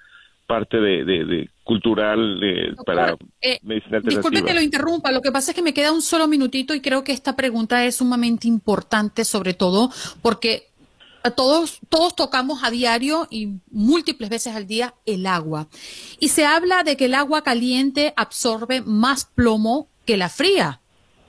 parte de, de, cultural para
eh,
medicina.
Disculpe que lo interrumpa, lo que pasa es que me queda un solo minutito y creo que esta pregunta es sumamente importante, sobre todo porque todos, tocamos a diario y múltiples veces al día el agua. Y se habla de que el agua caliente absorbe más plomo que la fría.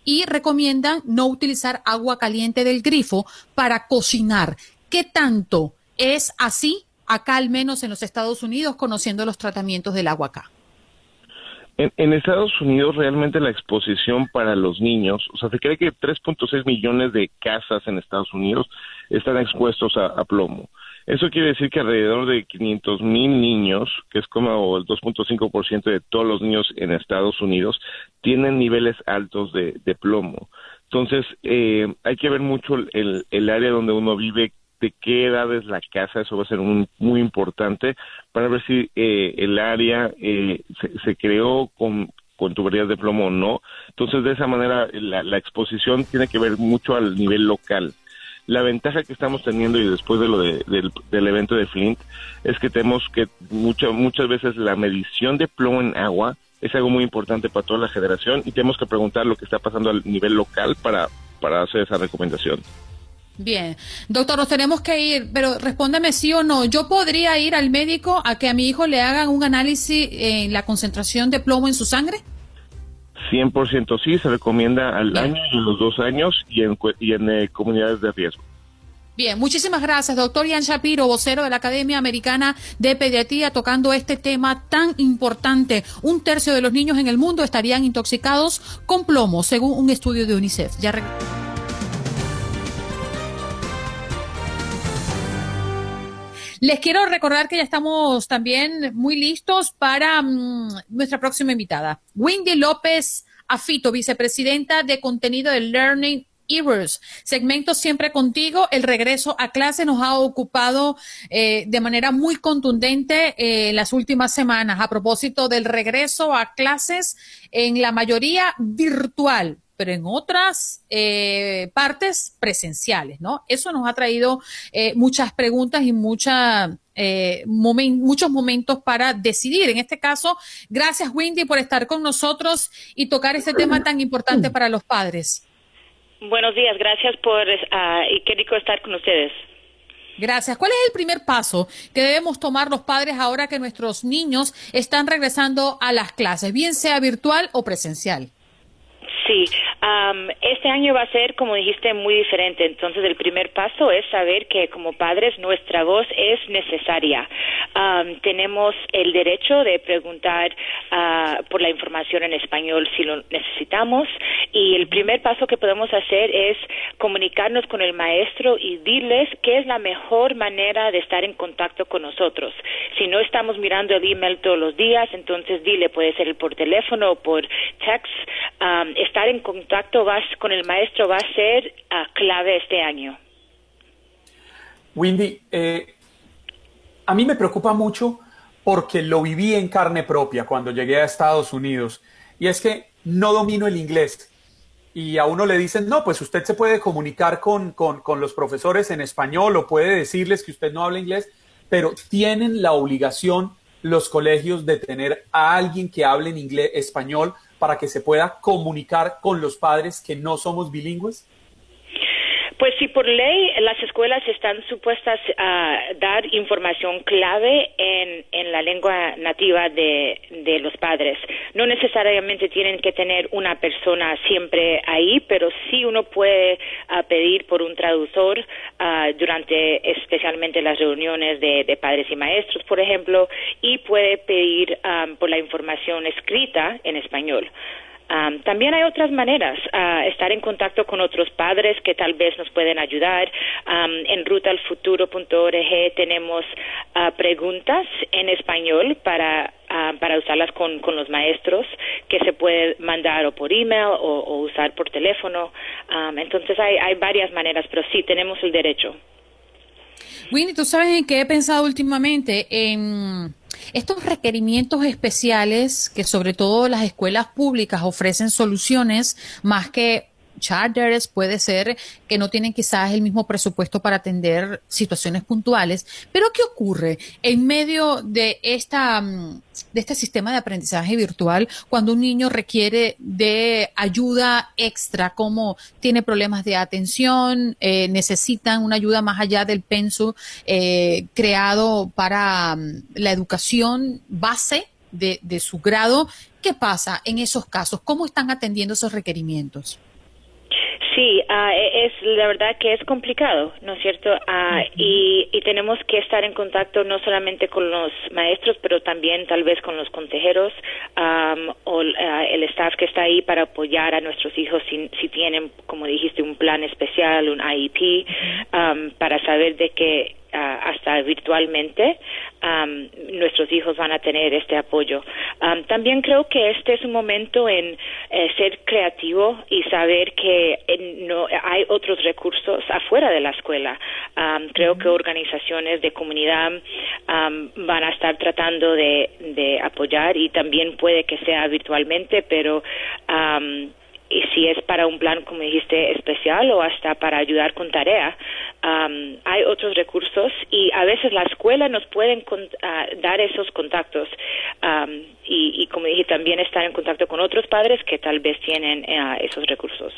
Y recomiendan no utilizar agua caliente del grifo para cocinar. ¿Qué tanto es así acá, al menos en los Estados Unidos, conociendo los tratamientos del agua acá?
En, Estados Unidos realmente la exposición para los niños, o sea, se cree que 3.6 millones de casas en Estados Unidos están expuestos a, plomo. Eso quiere decir que alrededor de 500 mil niños, que es como el 2.5% de todos los niños en Estados Unidos, tienen niveles altos de, plomo. Entonces, eh, hay que ver mucho el, área donde uno vive, de qué edad es la casa, eso va a ser muy importante para ver si eh, el área eh, se, creó con, con tuberías de plomo o no. Entonces, de esa manera, la, exposición tiene que ver mucho al nivel local. La ventaja que estamos teniendo y después de lo del, del, evento de Flint es que tenemos que muchas muchas veces la medición de plomo en agua es algo muy importante para toda la generación y tenemos que preguntar lo que está pasando al nivel local para, para hacer esa recomendación.
Bien, doctor, nos tenemos que ir, pero respóndeme sí o no. ¿Yo podría ir al médico a que a mi hijo le hagan un análisis en la concentración de plomo en su sangre?
100% sí, se recomienda al año y a los dos años y en, y en eh, comunidades de riesgo.
Bien, muchísimas gracias, doctor Ian Shapiro, vocero de la Academia Americana de Pediatría, tocando este tema tan importante. Un tercio de los niños en el mundo estarían intoxicados con plomo, según un estudio de UNICEF. Ya Les quiero recordar que ya estamos también muy listos para mm, nuestra próxima invitada, Wendy López Afito, vicepresidenta de contenido de Learning Evers. Segmento siempre contigo. El regreso a clase nos ha ocupado eh, de manera muy contundente eh, las últimas semanas a propósito del regreso a clases en la mayoría virtual pero en otras eh, partes presenciales, ¿no? Eso nos ha traído eh, muchas preguntas y mucha, eh, muchos momentos para decidir. En este caso, gracias Wendy por estar con nosotros y tocar este tema tan importante para los padres.
Buenos días, gracias por uh, y qué rico estar con ustedes.
Gracias. ¿Cuál es el primer paso que debemos tomar los padres ahora que nuestros niños están regresando a las clases, bien sea virtual o presencial?
Sí, este año va a ser, como dijiste, muy diferente. Entonces, el primer paso es saber que como padres nuestra voz es necesaria. tenemos el derecho de preguntar ah, por la información en español si lo necesitamos y el primer paso que podemos hacer es comunicarnos con el maestro y decirles qué es la mejor manera de estar en contacto con nosotros. Si no estamos mirando el email todos los días, entonces dile, puede ser por teléfono o por text estar en contacto con el maestro va a ser ah, clave este año.
Windy, eh, a mí me preocupa mucho porque lo viví en carne propia cuando llegué a Estados Unidos y es que no domino el inglés y a uno le dicen, no, pues usted se puede comunicar con, con, los profesores en español o puede decirles que usted no habla inglés, pero tienen la obligación los colegios de tener a alguien que hable en inglés, español para que se pueda comunicar con los padres que no somos bilingües?
Pues sí, por ley las escuelas están supuestas a dar información clave en, en la lengua nativa de, de, los padres. No necesariamente tienen que tener una persona siempre ahí, pero sí uno puede ah, pedir por un traductor ah, durante especialmente las reuniones de, de, padres y maestros, por ejemplo, y puede pedir ah, por la información escrita en español también hay otras maneras, uh, estar en contacto con otros padres que tal vez nos pueden ayudar. en rutalfuturo.org tenemos uh, preguntas en español para para usarlas con, con, los maestros que se puede mandar o por email o, usar por teléfono. entonces hay, hay varias maneras, pero sí tenemos el derecho.
Winnie, ¿tú sabes en qué he pensado últimamente? En estos requerimientos especiales que sobre todo las escuelas públicas ofrecen soluciones más que charters, puede ser que no tienen quizás el mismo presupuesto para atender situaciones puntuales. Pero ¿qué ocurre en medio de esta mm, de este sistema de aprendizaje virtual cuando un niño requiere de ayuda extra, como tiene problemas de atención, eh, necesitan una ayuda más allá del penso eh, creado para mm, la educación base de, de su grado. ¿Qué pasa en esos casos? ¿Cómo están atendiendo esos requerimientos?
Sí, e, es la verdad que es complicado, ¿no es cierto? Ah, y, tenemos que estar en contacto no solamente con los maestros, pero también tal vez con los consejeros o ah, el staff que está ahí para apoyar a nuestros hijos si, si tienen, como dijiste, un plan especial, un IEP, para saber de que hasta virtualmente nuestros hijos van a tener este apoyo. también creo que este es un momento en eh, ser creativo y saber que no hay otros recursos afuera de la escuela. creo que organizaciones de comunidad van a estar tratando de, de, apoyar y también puede que sea virtualmente, pero y si es para un plan, como dijiste, especial o hasta para ayudar con tarea, hay otros recursos y a veces la escuela nos puede ah, dar esos contactos y, como dije, también estar en contacto con otros padres que tal vez tienen ah, esos recursos.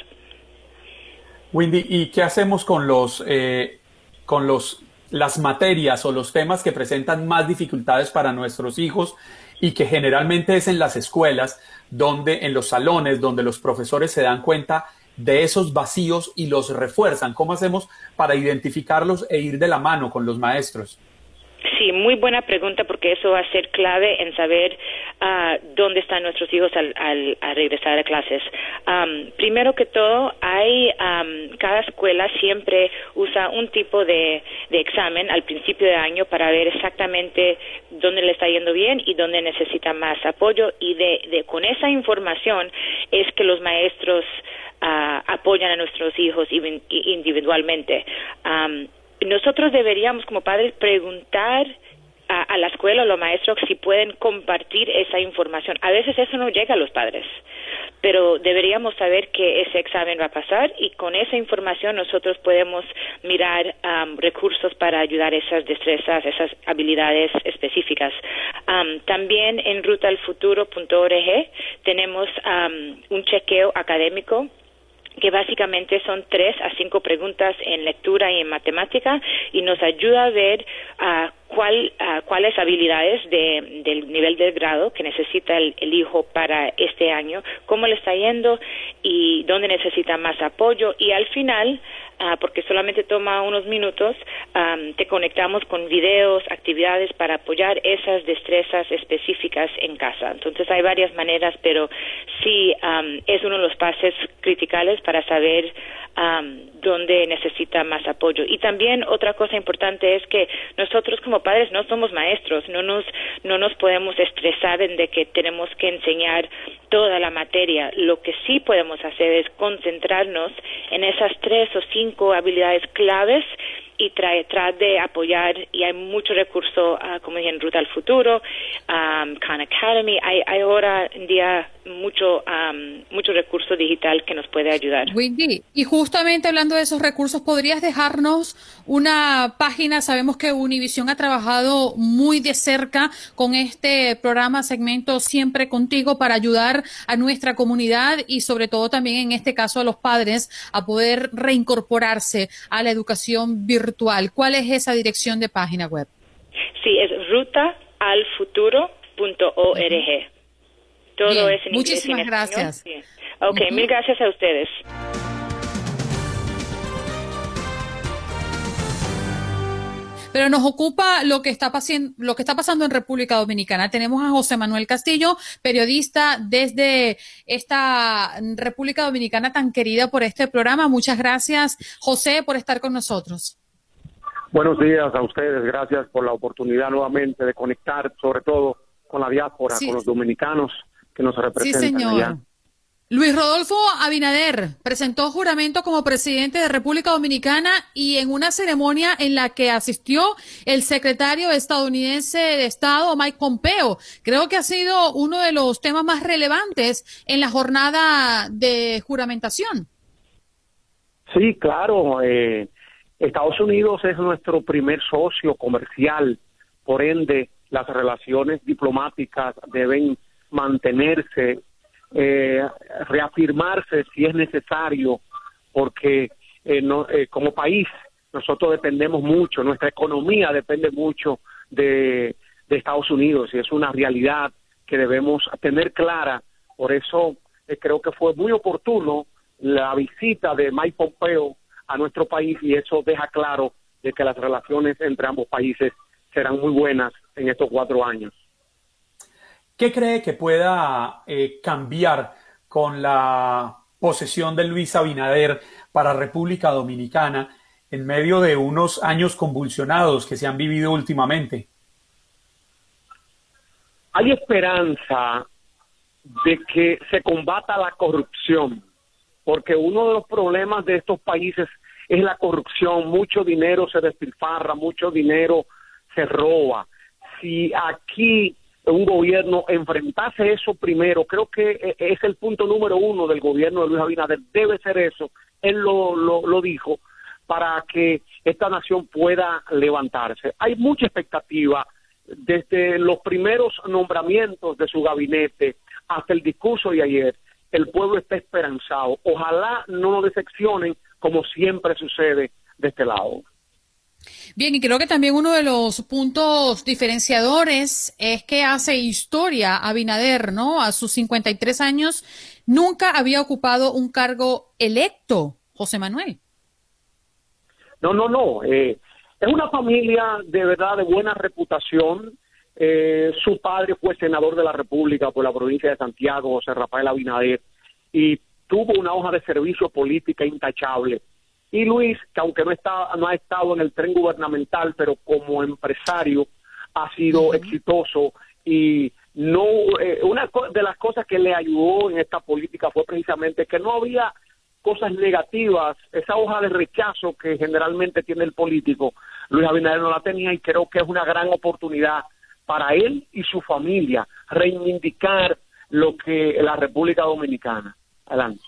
Wendy, ¿y qué hacemos con los, eh, con los, las materias o los temas que presentan más dificultades para nuestros hijos y que generalmente es en las escuelas? donde en los salones, donde los profesores se dan cuenta de esos vacíos y los refuerzan. ¿Cómo hacemos para identificarlos e ir de la mano con los maestros?
Sí, muy buena pregunta porque eso va a ser clave en saber uh, dónde están nuestros hijos al, al, regresar a clases. Um, primero que todo, hay um, cada escuela siempre usa un tipo de, de, examen al principio de año para ver exactamente dónde le está yendo bien y dónde necesita más apoyo y de, de con esa información es que los maestros uh, apoyan a nuestros hijos individualmente. Um, nosotros deberíamos como padres preguntar a, la escuela o a los maestros si pueden compartir esa información. A veces eso no llega a los padres, pero deberíamos saber que ese examen va a pasar y con esa información nosotros podemos mirar recursos para ayudar esas destrezas, esas habilidades específicas. también en rutalfuturo.org tenemos un chequeo académico que básicamente son tres a cinco preguntas en lectura y en matemática y nos ayuda a ver uh, cuál, cuáles habilidades de, del nivel del grado que necesita el, hijo para este año, cómo le está yendo y dónde necesita más apoyo y al final Ah, porque solamente toma unos minutos, te conectamos con videos, actividades para apoyar esas destrezas específicas en casa. Entonces hay varias maneras, pero sí es uno de los pasos criticales para saber dónde necesita más apoyo. Y también otra cosa importante es que nosotros como padres no somos maestros, no nos, no nos podemos estresar en de que tenemos que enseñar toda la materia. Lo que sí podemos hacer es concentrarnos en esas tres o cinco habilidades claves y tratar de apoyar y hay mucho recurso uh, como dije en Ruta al Futuro um, Khan Academy. Hay, hay ahora en día mucho um, mucho recurso digital que nos puede ayudar.
Wendy y justamente hablando de esos recursos podrías dejarnos una página sabemos que Univision ha trabajado muy de cerca con este programa segmento siempre contigo para ayudar a nuestra comunidad y sobre todo también en este caso a los padres a poder reincorporarse a la educación virtual virtual, ¿cuál es esa dirección de página web?
Sí, es rutaalfuturo.org. Todo es en
Muchísimas gracias.
Ok, mil gracias a ustedes.
pero nos ocupa lo que está pasando, lo que está pasando en República Dominicana. Tenemos a José Manuel Castillo, periodista desde esta República Dominicana tan querida por este programa. Muchas gracias, José, por estar con nosotros.
Buenos días a ustedes, gracias por la oportunidad nuevamente de conectar, sobre todo con la diáspora, con los dominicanos que nos representan. Sí, señor.
Luis Rodolfo Abinader presentó juramento como presidente de República Dominicana y en una ceremonia en la que asistió el secretario estadounidense de Estado Mike Pompeo. Creo que ha sido uno de los temas más relevantes en la jornada de juramentación.
Sí, claro. Eh, Estados Unidos es nuestro primer socio comercial, por ende las relaciones diplomáticas deben mantenerse, eh, reafirmarse si es necesario, porque eh, eh, como país nosotros dependemos mucho, nuestra economía depende mucho de, Estados Unidos y es una realidad que debemos tener clara. Por eso creo que fue muy oportuno la visita de Mike Pompeo a nuestro país y eso deja claro de que las relaciones entre ambos países serán muy buenas en estos cuatro años.
¿Qué cree que pueda eh, cambiar con la posesión de Luis Abinader para República Dominicana en medio de unos años convulsionados que se han vivido últimamente?
Hay esperanza de que se combata la corrupción, porque uno de los problemas de estos países es la corrupción, mucho dinero se despilfarra, mucho dinero se roba. Si aquí un gobierno enfrentase eso primero, creo que e, es el punto número uno del gobierno de Luis Abinader, debe ser eso, él lo dijo, para que esta nación pueda levantarse. Hay mucha expectativa desde los primeros nombramientos de su gabinete hasta el discurso de ayer, el pueblo está esperanzado. Ojalá no nos decepcionen como siempre sucede de este lado.
Bien, y creo que también uno de los puntos diferenciadores es que hace historia Abinader, ¿no? A sus 53 años nunca había ocupado un cargo electo, José Manuel.
No, no, no. Eh, es una familia de verdad de buena reputación. Eh, su padre fue senador de la República por la provincia de Santiago, José Rafael Abinader, y tuvo una hoja de servicio política intachable. Y Luis, que aunque no, está, no ha estado en el tren gubernamental, pero como empresario ha sido exitoso y no eh, una de las cosas que le ayudó en esta política fue precisamente que no había cosas negativas, esa hoja de rechazo que generalmente tiene el político, Luis Abinader no la tenía y creo que es una gran oportunidad para él y su familia reivindicar lo que la República Dominicana. Adelante.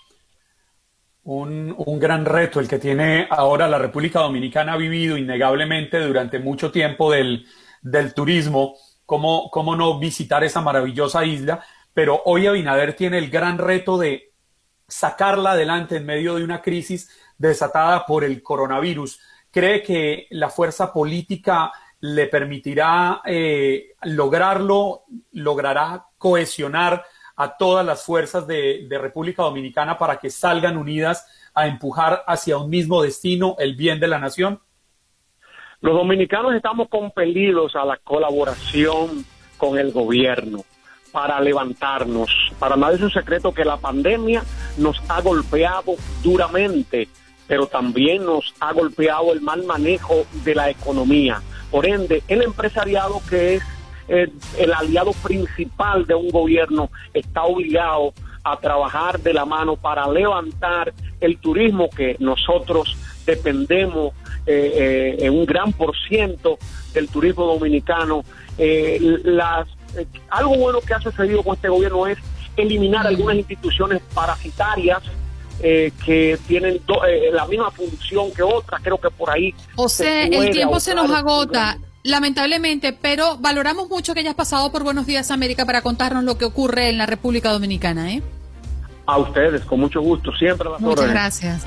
Un, un, gran reto el que tiene ahora la República Dominicana ha vivido innegablemente durante mucho tiempo del, del turismo, cómo, cómo no visitar esa maravillosa isla, pero hoy Abinader tiene el gran reto de sacarla adelante en medio de una crisis desatada por el coronavirus. ¿Cree que la fuerza política le permitirá eh, lograrlo, logrará cohesionar a todas las fuerzas de, República Dominicana para que salgan unidas a empujar hacia un mismo destino, el bien de la nación?
Los dominicanos estamos compelidos a la colaboración con el gobierno para levantarnos. Para nadie es un secreto que la pandemia nos ha golpeado duramente, pero también nos ha golpeado el mal manejo de la economía. Por ende, el empresariado que es eh, el aliado principal de un gobierno está obligado a trabajar de la mano para levantar el turismo que nosotros dependemos eh, eh, en un gran por ciento del turismo dominicano. las eh, algo bueno que ha sucedido con este gobierno es eliminar algunas instituciones parasitarias eh, que tienen eh, la misma función que otras. Creo que por ahí.
José, el tiempo se nos agota. Lamentablemente, pero valoramos mucho que hayas pasado por Buenos Días América para contarnos lo que ocurre en la República Dominicana. ¿eh?
A ustedes, con mucho gusto, siempre
las Muchas gracias.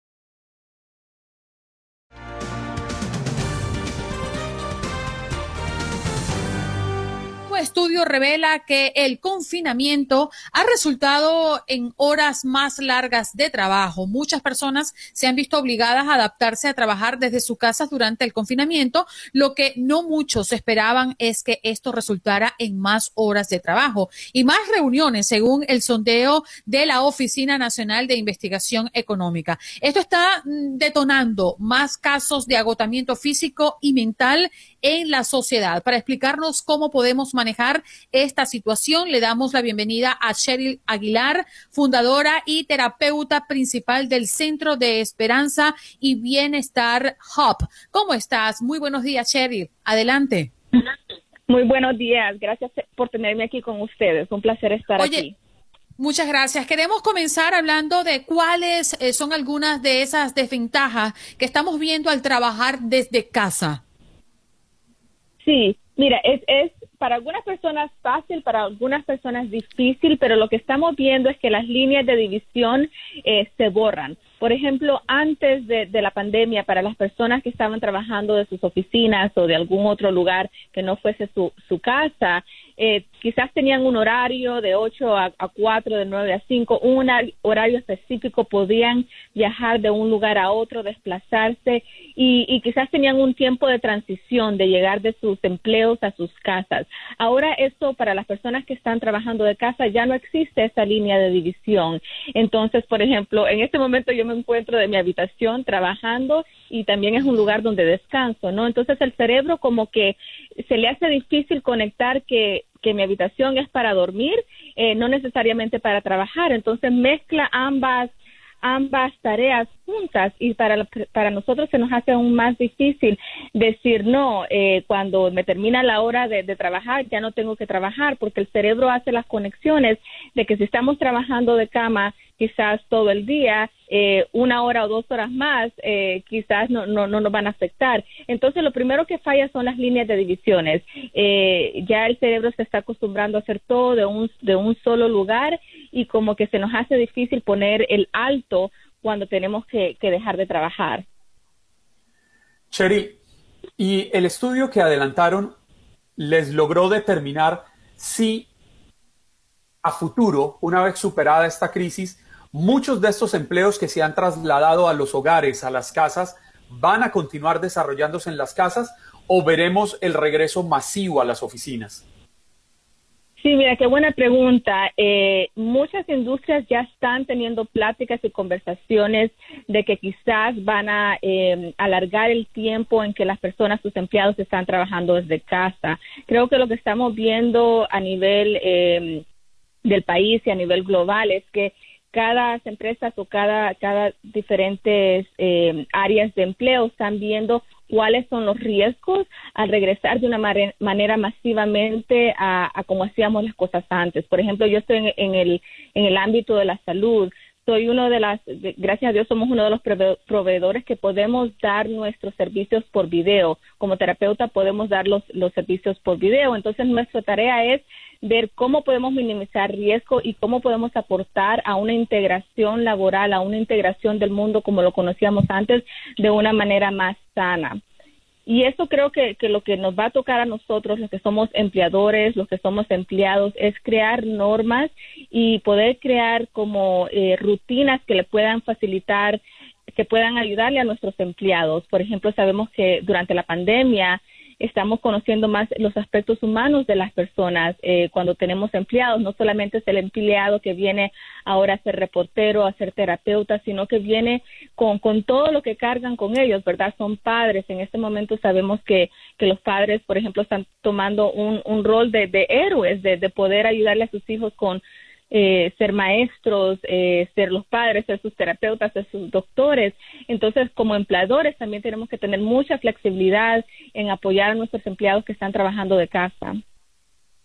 Estudio revela que el confinamiento ha resultado en horas más largas de trabajo. Muchas personas se han visto obligadas a adaptarse a trabajar desde sus casas durante el confinamiento. Lo que no muchos esperaban es que esto resultara en más horas de trabajo y más reuniones, según el sondeo de la Oficina Nacional de Investigación Económica. Esto está mm, detonando más casos de agotamiento físico y mental en la sociedad. Para explicarnos cómo podemos manejar esta situación, le damos la bienvenida a Cheryl Aguilar, fundadora y terapeuta principal del Centro de Esperanza y Bienestar Hub. ¿Cómo estás? Muy buenos días, Cheryl. Adelante.
Muy buenos días. Gracias por tenerme aquí con ustedes. Un placer estar aquí.
Muchas gracias. Queremos comenzar hablando de cuáles eh, son algunas de esas desventajas que estamos viendo al trabajar desde casa.
Sí, mira, es, es para algunas personas fácil, para algunas personas difícil, pero lo que estamos viendo es que las líneas de división eh, se borran. Por ejemplo, antes de, la pandemia, para las personas que estaban trabajando de sus oficinas o de algún otro lugar que no fuese su, su casa, eh, quizás tenían un horario de 8 a, a 4, de 9 a 5, un horario específico, podían viajar de un lugar a otro, desplazarse y, y, quizás tenían un tiempo de transición de llegar de sus empleos a sus casas. Ahora esto para las personas que están trabajando de casa ya no existe esa línea de división. Entonces, por ejemplo, en este momento yo me encuentro de mi habitación trabajando y también es un lugar donde descanso, ¿no? Entonces el cerebro como que se le hace difícil conectar que que mi habitación es para dormir, eh, no necesariamente para trabajar. Entonces mezcla ambas ambas tareas juntas y para, para nosotros se nos hace aún más difícil decir no, eh, cuando me termina la hora de, de, trabajar ya no tengo que trabajar porque el cerebro hace las conexiones de que si estamos trabajando de cama quizás todo el día, eh, una hora o dos horas más, eh, quizás no, no, no nos van a afectar. Entonces, lo primero que falla son las líneas de divisiones. Eh, ya el cerebro se está acostumbrando a hacer todo de un, de un solo lugar y como que se nos hace difícil poner el alto cuando tenemos que, que dejar de trabajar.
Cheryl, y el estudio que adelantaron les logró determinar si a futuro, una vez superada esta crisis, Muchos de estos empleos que se han trasladado a los hogares, a las casas, van a continuar desarrollándose en las casas o veremos el regreso masivo a las oficinas?
Sí, mira, qué buena pregunta. Eh, muchas industrias ya están teniendo pláticas y conversaciones de que quizás van a eh, alargar el tiempo en que las personas, sus empleados, están trabajando desde casa. Creo que lo que estamos viendo a nivel eh, del país y a nivel global es que cada empresa o cada, cada diferentes eh, áreas de empleo están viendo cuáles son los riesgos al regresar de una manera masivamente a, a, como hacíamos las cosas antes. Por ejemplo, yo estoy en, en, el, en el ámbito de la salud. Soy uno de las, gracias a Dios, somos uno de los proveedores que podemos dar nuestros servicios por video. Como terapeuta podemos dar los, los servicios por video. Entonces, nuestra tarea es ver cómo podemos minimizar riesgo y cómo podemos aportar a una integración laboral, a una integración del mundo como lo conocíamos antes, de una manera más sana. Y eso creo que, que, lo que nos va a tocar a nosotros, los que somos empleadores, los que somos empleados, es crear normas y poder crear como eh, rutinas que le puedan facilitar, que puedan ayudarle a nuestros empleados. Por ejemplo, sabemos que durante la pandemia estamos conociendo más los aspectos humanos de las personas eh, cuando tenemos empleados. No solamente es el empleado que viene ahora a ser reportero, a ser terapeuta, sino que viene con, con todo lo que cargan con ellos, ¿verdad? Son padres. En este momento sabemos que, que los padres, por ejemplo, están tomando un, un rol de, de héroes, de, de poder ayudarle a sus hijos con eh, ser maestros, eh, ser los padres, ser sus terapeutas, ser sus doctores. Entonces, como empleadores también tenemos que tener mucha flexibilidad en apoyar a nuestros empleados que están trabajando de casa.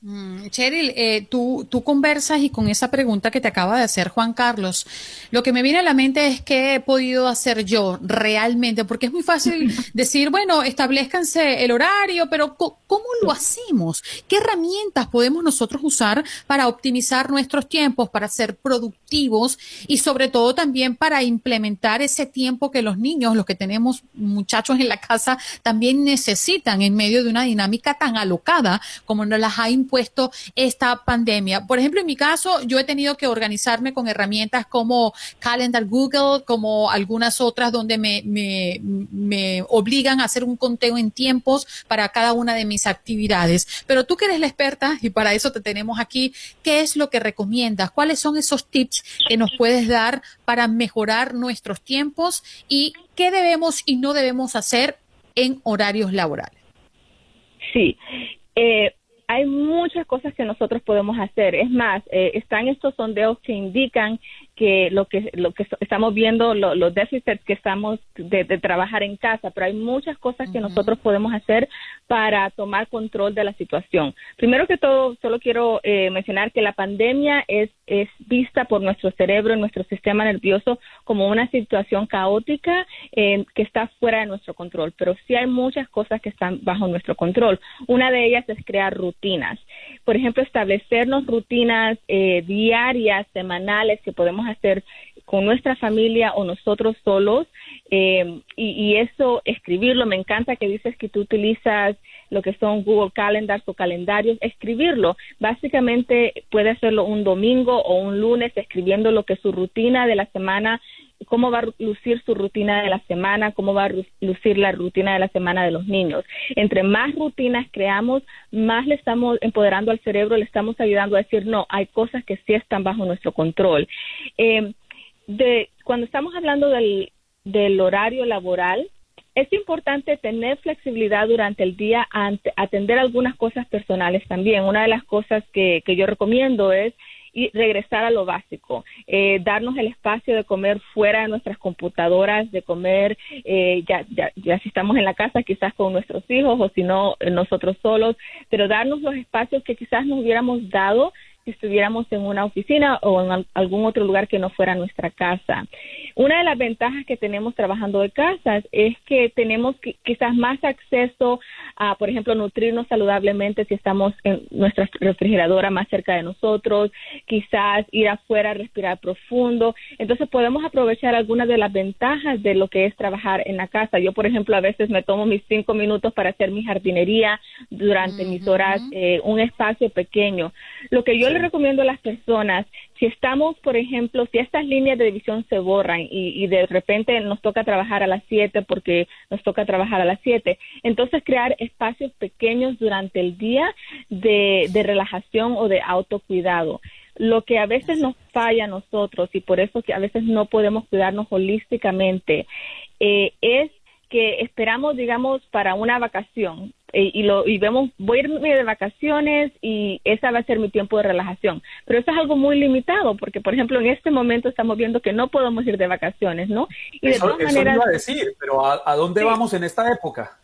Mm, Cheryl, eh, tú, tú conversas y con esa pregunta que te acaba de hacer Juan Carlos, lo que me viene a la mente es qué he podido hacer yo realmente, porque es muy fácil decir, bueno, establezcanse el horario, pero ¿cómo lo hacemos? ¿Qué herramientas podemos nosotros usar para optimizar nuestros tiempos, para ser productivos y sobre todo también para implementar ese tiempo que los niños, los que tenemos muchachos en la casa, también necesitan en medio de una dinámica tan alocada como nos las ha impuesto esta pandemia. Por ejemplo, en mi caso, yo he tenido que organizarme con herramientas como Calendar Google, como algunas otras donde me, me, me obligan a hacer un conteo en tiempos para cada una de mis actividades. Pero tú que eres la experta y para eso te tenemos aquí, ¿qué es lo que recomiendas? ¿Cuáles son esos tips que nos puedes dar para mejorar nuestros tiempos y qué debemos y no debemos hacer en horarios laborales?
Sí. Eh, hay muchas cosas que nosotros podemos hacer. Es más, eh, están estos sondeos que indican que lo que lo que estamos viendo los déficits que estamos de, trabajar en casa, pero hay muchas cosas que nosotros podemos hacer para tomar control de la situación. Primero que todo, solo quiero eh, mencionar que la pandemia es es vista por nuestro cerebro y nuestro sistema nervioso como una situación caótica eh, que está fuera de nuestro control, pero sí hay muchas cosas que están bajo nuestro control. Una de ellas es crear rutinas. Por ejemplo, establecernos rutinas eh, diarias, semanales que podemos hacer con nuestra familia o nosotros solos eh, y, eso escribirlo me encanta que dices que tú utilizas lo que son Google Calendars o calendarios escribirlo. Básicamente puede hacerlo un domingo o un lunes escribiendo lo que su rutina de la semana cómo va a lucir su rutina de la semana, cómo va a lucir la rutina de la semana de los niños. Entre más rutinas creamos, más le estamos empoderando al cerebro, le estamos ayudando a decir, no, hay cosas que sí están bajo nuestro control. Eh, de, cuando estamos hablando del, del horario laboral, es importante tener flexibilidad durante el día, atender algunas cosas personales también. Una de las cosas que, que yo recomiendo es y regresar a lo básico, eh, darnos el espacio de comer fuera de nuestras computadoras, de comer eh, ya, ya, ya si estamos en la casa quizás con nuestros hijos o si no nosotros solos, pero darnos los espacios que quizás nos hubiéramos dado si estuviéramos en una oficina o en algún otro lugar que no fuera nuestra casa. Una de las ventajas que tenemos trabajando de casas es que tenemos quizás más acceso a, por ejemplo, nutrirnos saludablemente si estamos en nuestra refrigeradora más cerca de nosotros, quizás ir afuera a respirar profundo. Entonces podemos aprovechar algunas de las ventajas de lo que es trabajar en la casa. Yo, por ejemplo, a veces me tomo mis cinco minutos para hacer mi jardinería durante mis horas, eh, un espacio pequeño. Lo que yo le recomiendo a las personas, si estamos, por ejemplo, si estas líneas de división se borran y, de repente nos toca trabajar a las 7 porque nos toca trabajar a las 7, entonces crear espacios pequeños durante el día de, relajación o de autocuidado. Lo que a veces nos falla a nosotros y por eso que a veces no podemos cuidarnos holísticamente eh, es que esperamos, digamos, para una vacación y, lo, y vemos, voy a irme de vacaciones y esa va a ser mi tiempo de relajación. Pero eso es algo muy limitado porque, por ejemplo, en este momento estamos viendo que no podemos ir de vacaciones, ¿no?
Y de todas maneras, iba a decir, pero ¿a, dónde vamos en esta época?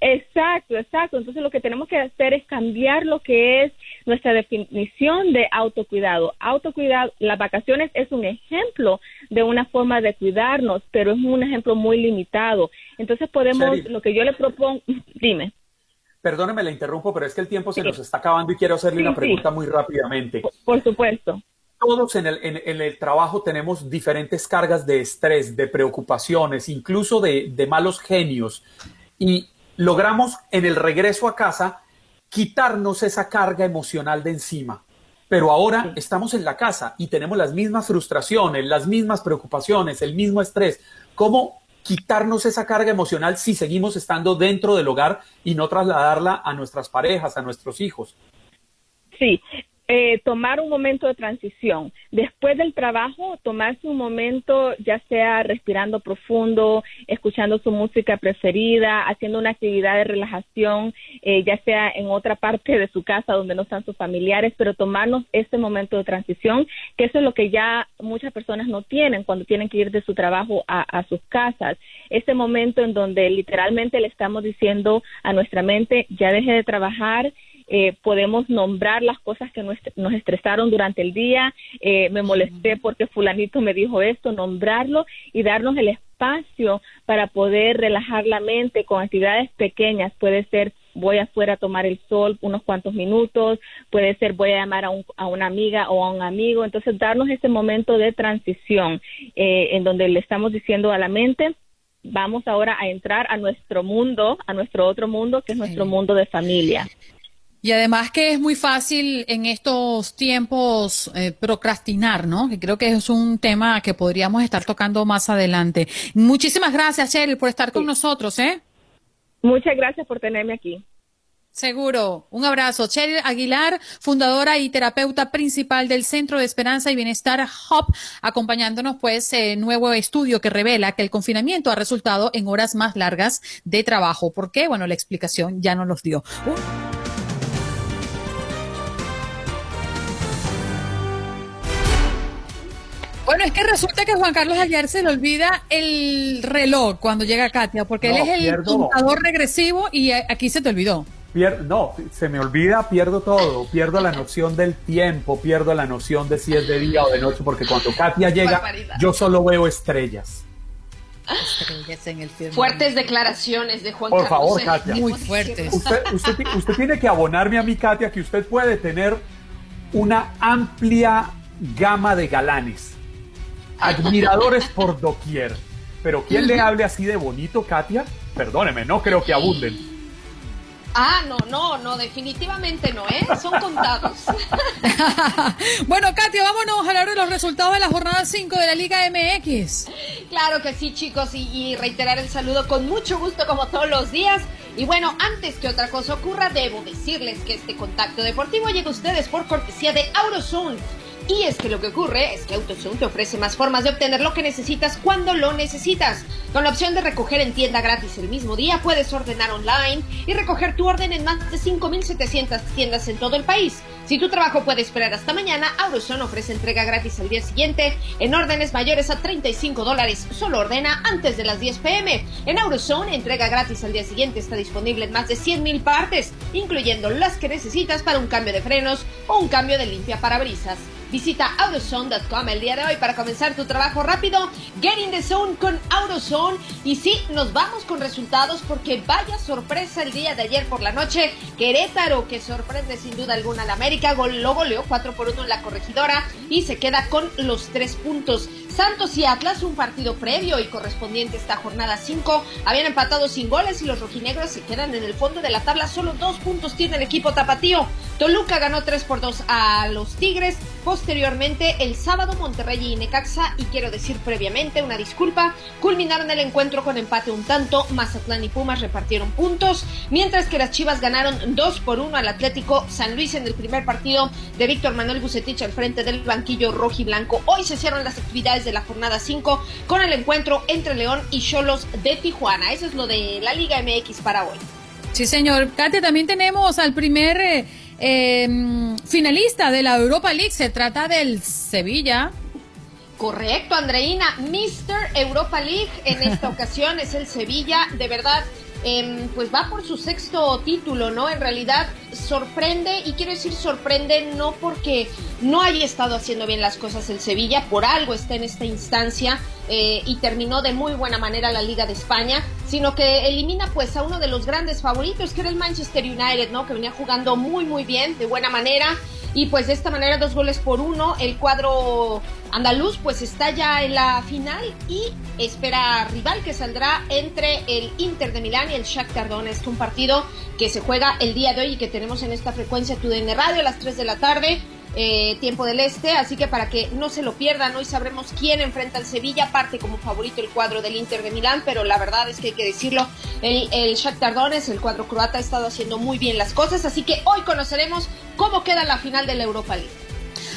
Exacto, exacto. Entonces lo que tenemos que hacer es cambiar lo que es nuestra definición de autocuidado. Autocuidado, las vacaciones es un ejemplo de una forma de cuidarnos, pero es un ejemplo muy limitado. Entonces podemos, lo que yo le propongo, dime.
Perdóneme, le interrumpo, pero es que el tiempo se nos está acabando y quiero hacerle una pregunta muy rápidamente.
Por, supuesto.
Todos en el, en, el, trabajo tenemos diferentes cargas de estrés, de preocupaciones, incluso de, de malos genios. Y logramos en el regreso a casa quitarnos esa carga emocional de encima. Pero ahora estamos en la casa y tenemos las mismas frustraciones, las mismas preocupaciones, el mismo estrés. ¿Cómo quitarnos esa carga emocional si seguimos estando dentro del hogar y no trasladarla a nuestras parejas, a nuestros hijos?
Sí, eh, tomar un momento de transición. Después del trabajo, tomarse un momento, ya sea respirando profundo, escuchando su música preferida, haciendo una actividad de relajación, eh, ya sea en otra parte de su casa donde no están sus familiares, pero tomarnos ese momento de transición, que eso es lo que ya muchas personas no tienen cuando tienen que ir de su trabajo a, a sus casas. Ese momento en donde literalmente le estamos diciendo a nuestra mente, ya deje de trabajar, eh, podemos nombrar las cosas que nos, estresaron durante el día, eh, me molesté porque fulanito me dijo esto, nombrarlo y darnos el espacio para poder relajar la mente con actividades pequeñas, puede ser voy afuera a tomar el sol unos cuantos minutos, puede ser voy a llamar a, a una amiga o a un amigo, entonces darnos ese momento de transición eh, en donde le estamos diciendo a la mente, vamos ahora a entrar a nuestro mundo, a nuestro otro mundo, que es nuestro mundo de familia.
Y además que es muy fácil en estos tiempos eh, procrastinar, ¿no? Que creo que es un tema que podríamos estar tocando más adelante. Muchísimas gracias, Cheryl, por estar con nosotros, ¿eh?
Muchas gracias por tenerme aquí.
Seguro. Un abrazo. Cheryl Aguilar, fundadora y terapeuta principal del Centro de Esperanza y Bienestar Hub, acompañándonos pues en nuevo estudio que revela que el confinamiento ha resultado en horas más largas de trabajo. ¿Por qué? Bueno, la explicación ya nos los dio. Bueno, es que resulta que Juan Carlos ayer se le olvida el reloj cuando llega Katia, porque él es el contador regresivo y aquí se te olvidó.
no, se me olvida, pierdo todo, pierdo la noción del tiempo, pierdo la noción de si es de día o de noche, porque cuando Katia llega, yo solo veo estrellas.
Estrellas en el Fuertes declaraciones de Juan
Por
Carlos.
Por favor, Katia.
Muy fuertes.
Usted, usted tiene que abonarme a mi Katia que usted puede tener una amplia gama de galanes admiradores por doquier. Pero ¿quién le hable así de bonito, Katia? Perdóneme, no creo que abunden.
Ah, no, no, no, definitivamente no, ¿eh? Son contados.
bueno, Katia, vámonos a hablar de los resultados de la jornada 5 de la Liga MX.
Claro que sí, chicos, y, y, reiterar el saludo con mucho gusto como todos los días. Y bueno, antes que otra cosa ocurra, debo decirles que este contacto deportivo llega a ustedes por cortesía de Aurozoom y es que lo que ocurre es que AutoZone te ofrece más formas de obtener lo que necesitas cuando lo necesitas. Con la opción de recoger en tienda gratis el mismo día, puedes ordenar online y recoger tu orden en más de 5.700 tiendas en todo el país. Si tu trabajo puede esperar hasta mañana, AutoZone ofrece entrega gratis al día siguiente en órdenes mayores a 35 dólares. Solo ordena antes de las 10 pm. En AutoZone, entrega gratis al día siguiente está disponible en más de 100.000 partes, incluyendo las que necesitas para un cambio de frenos o un cambio de limpia parabrisas. Visita AutoZone.com el día de hoy para comenzar tu trabajo rápido. Get in the zone con AutoZone. Y sí, nos vamos con resultados porque vaya sorpresa el día de ayer por la noche. Querétaro, que sorprende sin duda alguna al América, gol, lo goleó 4 por 1 en la corregidora y se queda con los 3 puntos. Santos y Atlas, un partido previo y correspondiente a esta jornada 5, habían empatado sin goles y los rojinegros se quedan en el fondo de la tabla. Solo dos puntos tiene el equipo tapatío. Toluca ganó 3 por 2 a los Tigres. Posteriormente, el sábado Monterrey y Necaxa, y quiero decir previamente una disculpa, culminaron el encuentro con empate un tanto. Mazatlán y Pumas repartieron puntos, mientras que las Chivas ganaron 2 por 1 al Atlético San Luis en el primer partido de Víctor Manuel Bucetich al frente del banquillo rojo y blanco. Hoy se cierran las actividades de la jornada 5 con el encuentro entre León y Cholos de Tijuana. Eso es lo de la Liga MX para hoy.
Sí, señor. Kate, también tenemos al primer eh, em, finalista de la Europa League. Se trata del Sevilla.
Correcto, Andreina. Mr. Europa League en esta ocasión es el Sevilla. De verdad, Em, pues va por su sexto título, ¿no? En realidad sorprende, y quiero decir sorprende no porque no haya estado haciendo bien las cosas el Sevilla, por algo está en esta instancia eh, y terminó de muy buena manera la Liga de España, sino que elimina pues a uno de los grandes favoritos, que era el Manchester United, ¿no? Que venía jugando muy muy bien, de buena manera. Y pues de esta manera, dos goles por uno, el cuadro andaluz pues está ya en la final y espera rival que saldrá entre el Inter de Milán y el Shakhtar Donetsk, un partido que se juega el día de hoy y que tenemos en esta frecuencia TUDN Radio a las 3 de la tarde. Eh, tiempo del este, así que para que no se lo pierdan, hoy sabremos quién enfrenta al Sevilla, parte como favorito el cuadro del Inter de Milán, pero la verdad es que hay que decirlo, el, el Shakhtar Donetsk, el cuadro croata, ha estado haciendo muy bien las cosas, así que hoy conoceremos cómo queda la final de la Europa League.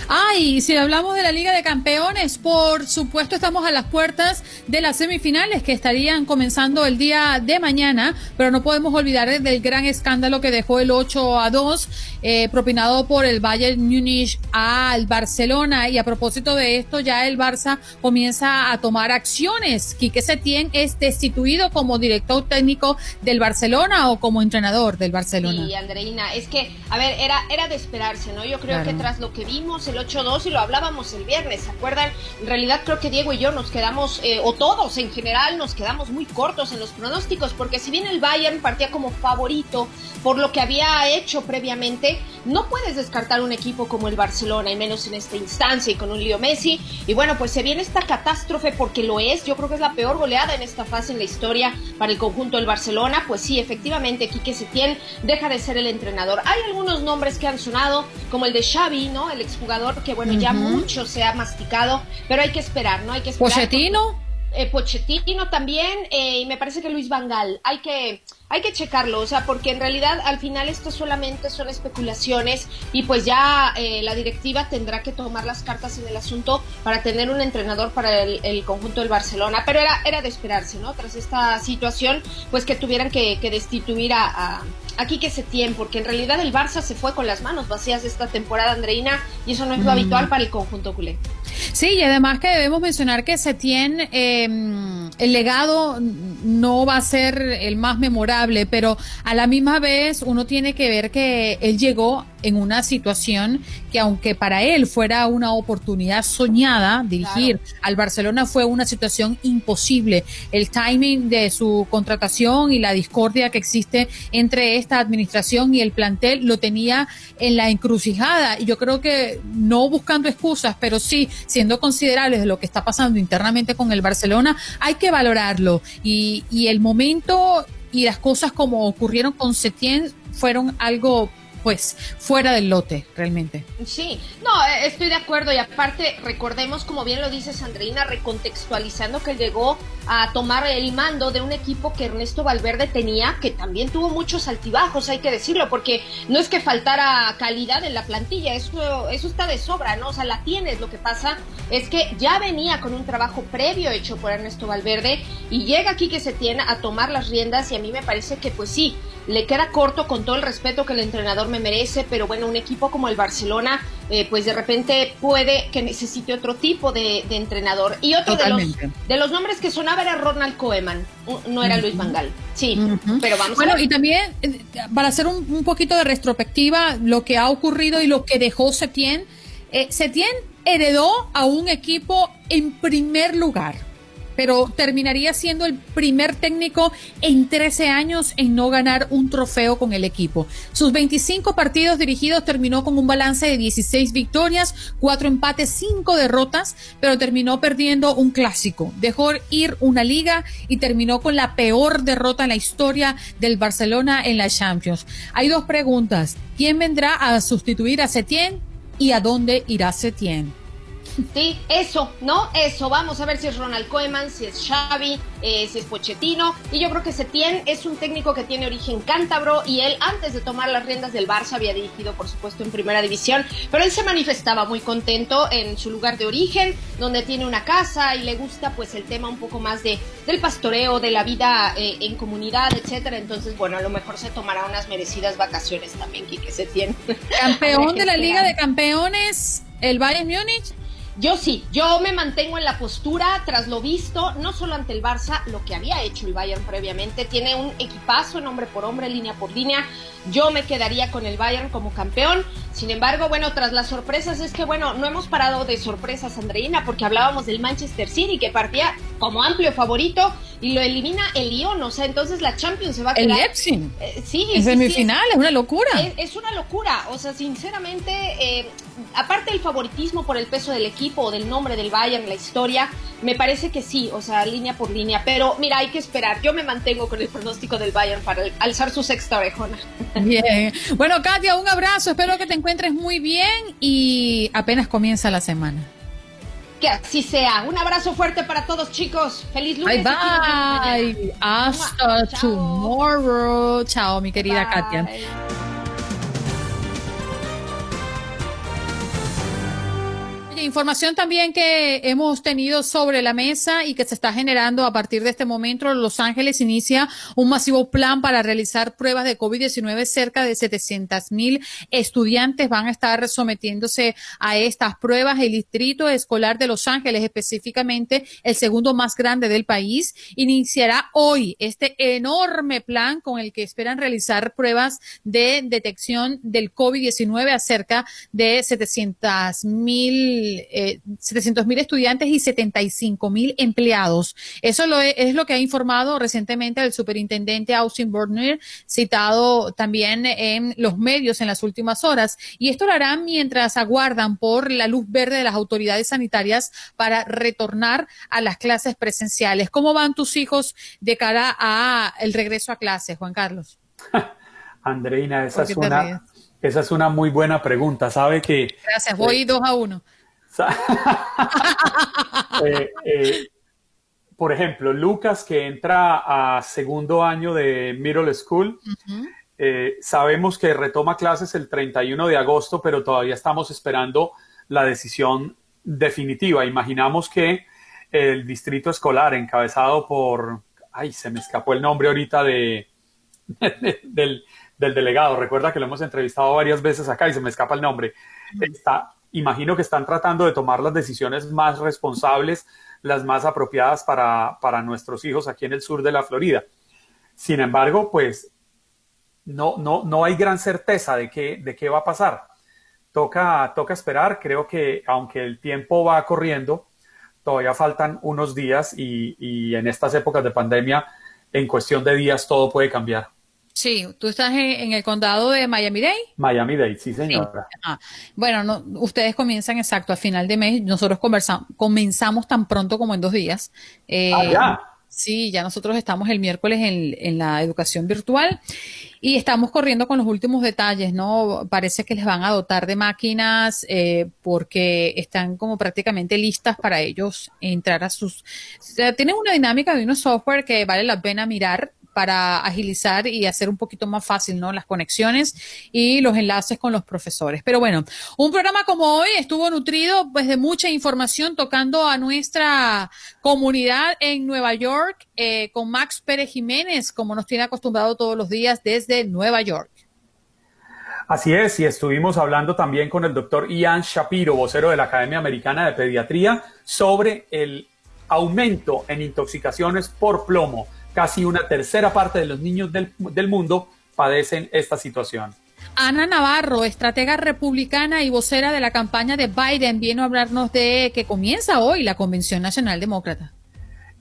Ah, y si hablamos de la Liga de Campeones, por supuesto estamos a las puertas de las semifinales que estarían comenzando el día de mañana, pero no podemos olvidar del gran escándalo que dejó el 8 a 2, eh, propinado por el Bayern Múnich al Barcelona. Y a propósito de esto, ya el Barça comienza a tomar acciones. Quique Setién es destituido como director técnico del Barcelona o como entrenador del Barcelona.
Sí, Andreina, es que, a ver, era, era de esperarse, ¿no? Yo creo que tras lo que vimos, el 8-2 y lo hablábamos el viernes, ¿se acuerdan? En realidad creo que Diego y yo nos quedamos, eh, o todos en general, nos quedamos muy cortos en los pronósticos, porque si bien el Bayern partía como favorito por lo que había hecho previamente, no puedes descartar un equipo como el Barcelona, y menos en esta instancia y con un Leo Messi. Y bueno, pues se viene esta catástrofe porque lo es. Yo creo que es la peor goleada en esta fase en la historia para el conjunto del Barcelona. Pues sí, efectivamente, Quique Setién deja de ser el entrenador. Hay algunos nombres que han sonado, como el de Xavi, ¿no? El exjugador que, bueno, ya mucho se ha masticado, pero hay que esperar, ¿no? Hay que esperar.
¿Pochettino?
Eh, Pochettino también, eh, y me parece que Luis Vangal. Hay que hay que checarlo, o sea, porque en realidad al final esto solamente son especulaciones y pues ya eh, la directiva tendrá que tomar las cartas en el asunto para tener un entrenador para el, conjunto del Barcelona, pero era, era de esperarse, ¿no? Tras esta situación, pues que tuvieran que, destituir a, a, a Quique Setién, porque en realidad el Barça se fue con las manos vacías esta temporada, Andreina, y eso no es lo mm. habitual para el conjunto culé.
Sí, y además que debemos mencionar que Setién, eh, el legado no va a ser el más memorable, pero a la misma vez uno tiene que ver que él llegó en una situación que aunque para él fuera una oportunidad soñada, dirigir al Barcelona fue una situación imposible. El timing de su contratación y la discordia que existe entre esta administración y el plantel lo tenía en la encrucijada. Y yo creo que no buscando excusas, pero sí siendo considerables de lo que está pasando internamente con el Barcelona, hay que valorarlo. Y, y el momento y las cosas como ocurrieron con Setién fueron algo pues fuera del lote realmente.
Sí, no, eh, estoy de acuerdo y aparte recordemos, como bien lo dice Sandrina, recontextualizando que llegó a tomar el mando de un equipo que Ernesto Valverde tenía, que también tuvo muchos altibajos, hay que decirlo, porque no es que faltara calidad en la plantilla, eso, eso está de sobra, ¿no? O sea, la tienes, lo que pasa es que ya venía con un trabajo previo hecho por Ernesto Valverde y llega aquí que se tiene a tomar las riendas y a mí me parece que pues sí, le queda corto con todo el respeto que el entrenador me merece, pero bueno, un equipo como el Barcelona, eh, pues de repente puede que necesite otro tipo de, entrenador. Y otro de los, de los nombres que sonaba era Ronald Koeman, no era Luis Vangal. Sí, pero vamos
bueno,
a ver.
y también, eh, para hacer un, poquito de retrospectiva, lo que ha ocurrido y lo que dejó Setien, eh, Setien heredó a un equipo en primer lugar pero terminaría siendo el primer técnico en 13 años en no ganar un trofeo con el equipo. Sus 25 partidos dirigidos terminó con un balance de 16 victorias, 4 empates, 5 derrotas, pero terminó perdiendo un clásico. Dejó ir una liga y terminó con la peor derrota en la historia del Barcelona en la Champions. Hay dos preguntas. ¿Quién vendrá a sustituir a Setién y a dónde irá Setién?
Sí, eso, ¿no? Eso. Vamos a ver si es Ronald Koeman, si es Xavi, eh, si es Pochettino. Y yo creo que Setién es un técnico que tiene origen cántabro y él antes de tomar las riendas del Barça había dirigido, por supuesto, en primera división. Pero él se manifestaba muy contento en su lugar de origen, donde tiene una casa y le gusta pues el tema un poco más de del pastoreo, de la vida eh, en comunidad, etcétera. Entonces, bueno, a lo mejor se tomará unas merecidas vacaciones también, Quique Setién.
Campeón de la Liga de Campeones, el Bayern Múnich.
Yo sí, yo me mantengo en la postura tras lo visto, no solo ante el Barça, lo que había hecho el Bayern previamente, tiene un equipazo en hombre por hombre, línea por línea, yo me quedaría con el Bayern como campeón, sin embargo, bueno, tras las sorpresas es que, bueno, no hemos parado de sorpresas, Andreina, porque hablábamos del Manchester City que partía como amplio favorito y lo elimina el Lyon, o sea, entonces la Champions se va a quedar...
El Leipzig.
Eh, sí,
en semifinal, es, una locura.
Es, una locura, o sea, sinceramente, eh, aparte del favoritismo por el peso del equipo o del nombre del Bayern, la historia, me parece que sí, o sea, línea por línea, pero mira, hay que esperar, yo me mantengo con el pronóstico del Bayern para alzar su sexta orejona.
Bien, bueno, Katia, un abrazo, espero que te encuentres muy bien y apenas comienza la semana.
Que así sea. Un abrazo fuerte para todos, chicos. Feliz lunes.
Bye bye. Hasta tomorrow. Chao, mi querida Katia. Información también que hemos tenido sobre la mesa y que se está generando a partir de este momento. Los Ángeles inicia un masivo plan para realizar pruebas de COVID-19. Cerca de 700 mil estudiantes van a estar sometiéndose a estas pruebas. El Distrito Escolar de Los Ángeles, específicamente el segundo más grande del país, iniciará hoy este enorme plan con el que esperan realizar pruebas de detección del COVID-19 a cerca de 700 mil eh, 700 mil estudiantes y 75 mil empleados. Eso lo es, es, lo que ha informado recientemente el superintendente Austin Burner, citado también en los medios en las últimas horas. Y esto lo harán mientras aguardan por la luz verde de las autoridades sanitarias para retornar a las clases presenciales. ¿Cómo van tus hijos de cara a el regreso a clases, Juan Carlos?
Andreina, esa es una esa es una muy buena pregunta. Sabe que.
Gracias, voy eh, dos a uno.
eh, eh, por ejemplo, Lucas, que entra a segundo año de middle school, eh, sabemos que retoma clases el 31 de agosto, pero todavía estamos esperando la decisión definitiva. Imaginamos que el distrito escolar, encabezado por. Ay, se me escapó el nombre ahorita de, del, del delegado. Recuerda que lo hemos entrevistado varias veces acá y se me escapa el nombre. Está, imagino que están tratando de tomar las decisiones más responsables, las más apropiadas para, para nuestros hijos aquí en el sur de la Florida. Sin embargo, pues no, no, no hay gran certeza de qué, de qué va a pasar. Toca, toca esperar. Creo que aunque el tiempo va corriendo, todavía faltan unos días y, y en estas épocas de pandemia, en cuestión de días, todo puede cambiar.
Sí, tú estás en, el condado de Miami-Dade.
Miami-Dade, sí, señora.
Bueno, no, ustedes comienzan exacto a final de mes. Nosotros comenzamos tan pronto como en dos días.
Eh, ah, ya.
Sí, ya nosotros estamos el miércoles en, en, la educación virtual y estamos corriendo con los últimos detalles, ¿no? Parece que les van a dotar de máquinas eh, porque están como prácticamente listas para ellos entrar a sus... O sea, tienen una dinámica de unos software que vale la pena mirar para agilizar y hacer un poquito más fácil, ¿no? Las conexiones y los enlaces con los profesores. Pero bueno, un programa como hoy estuvo nutrido pues de mucha información tocando a nuestra comunidad en Nueva York eh, con Max Pérez Jiménez, como nos tiene acostumbrado todos los días desde Nueva York.
Así es, y estuvimos hablando también con el doctor Ian Shapiro, vocero de la Academia Americana de Pediatría, sobre el aumento en intoxicaciones por plomo casi una tercera parte de los niños del, del mundo padecen esta situación.
Ana Navarro, estratega republicana y vocera de la campaña de Biden, viene a hablarnos de que comienza hoy la Convención Nacional Demócrata.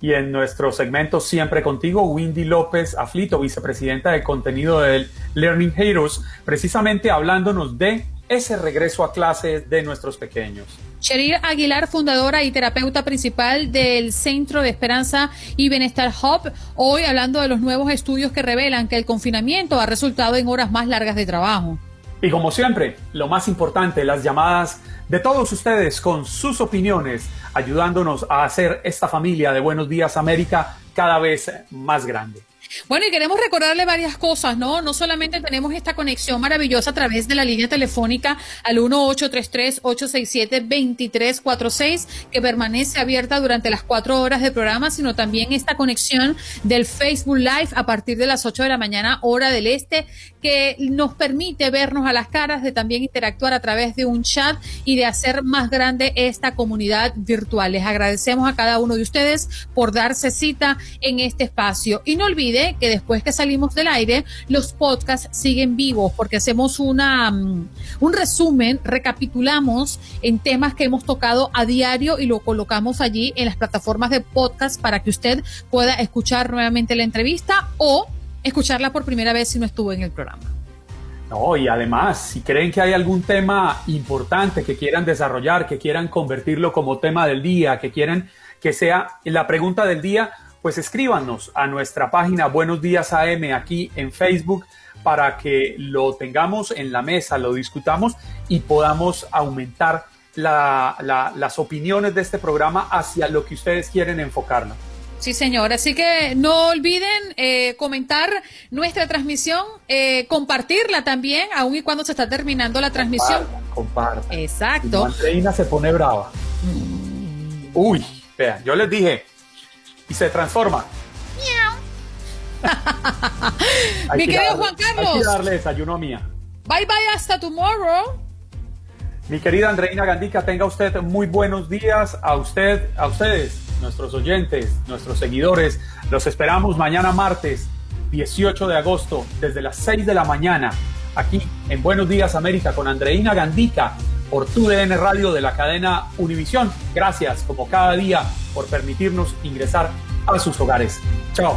Y en nuestro segmento Siempre Contigo, Windy López Aflito, vicepresidenta de contenido del Learning Heroes, precisamente hablándonos de ese regreso a clases de nuestros pequeños.
Cheryl Aguilar, fundadora y terapeuta principal del Centro de Esperanza y Bienestar Hub, hoy hablando de los nuevos estudios que revelan que el confinamiento ha resultado en horas más largas de trabajo.
Y como siempre, lo más importante, las llamadas de todos ustedes con sus opiniones, ayudándonos a hacer esta familia de Buenos Días América cada vez más grande.
Bueno, y queremos recordarle varias cosas, ¿no? No solamente tenemos esta conexión maravillosa a través de la línea telefónica al 1-833-867-2346, que permanece abierta durante las cuatro horas del programa, sino también esta conexión del Facebook Live a partir de las 8 de la mañana, hora del este, que nos permite vernos a las caras, de también interactuar a través de un chat y de hacer más grande esta comunidad virtual. Les agradecemos a cada uno de ustedes por darse cita en este espacio. Y no olvide que después que salimos del aire, los podcasts siguen vivos porque hacemos una, mm, un resumen, recapitulamos en temas que hemos tocado a diario y lo colocamos allí en las plataformas de podcast para que usted pueda escuchar nuevamente la entrevista o escucharla por primera vez si no estuvo en el programa.
No, y además, si creen que hay algún tema importante que quieran desarrollar, que quieran convertirlo como tema del día, que quieran que sea la pregunta del día, pues escríbanos a nuestra página Buenos Días AM aquí en Facebook para que lo tengamos en la mesa, lo discutamos y podamos aumentar las opiniones de este programa hacia lo que ustedes quieren enfocarnos.
Sí, señor. Así que no olviden eh, comentar nuestra transmisión, eh, compartirla también, aun y cuando se está terminando la transmisión.
Compartan.
Exacto.
Reina se pone brava. Uy, vea, yo les dije, y se transforma.
Mi querido Juan Carlos.
Hay que darle desayuno a mía.
Bye bye, hasta tomorrow.
Mi querida Andreina Gandica, tenga usted muy buenos días a usted, a ustedes nuestros oyentes, nuestros seguidores. Los esperamos mañana martes 18 de agosto desde las 6 de la mañana aquí en Buenos Días América con Andreina Gandica por tu DN Radio de la cadena Univisión. Gracias, como cada día, por permitirnos ingresar a sus hogares. Chao.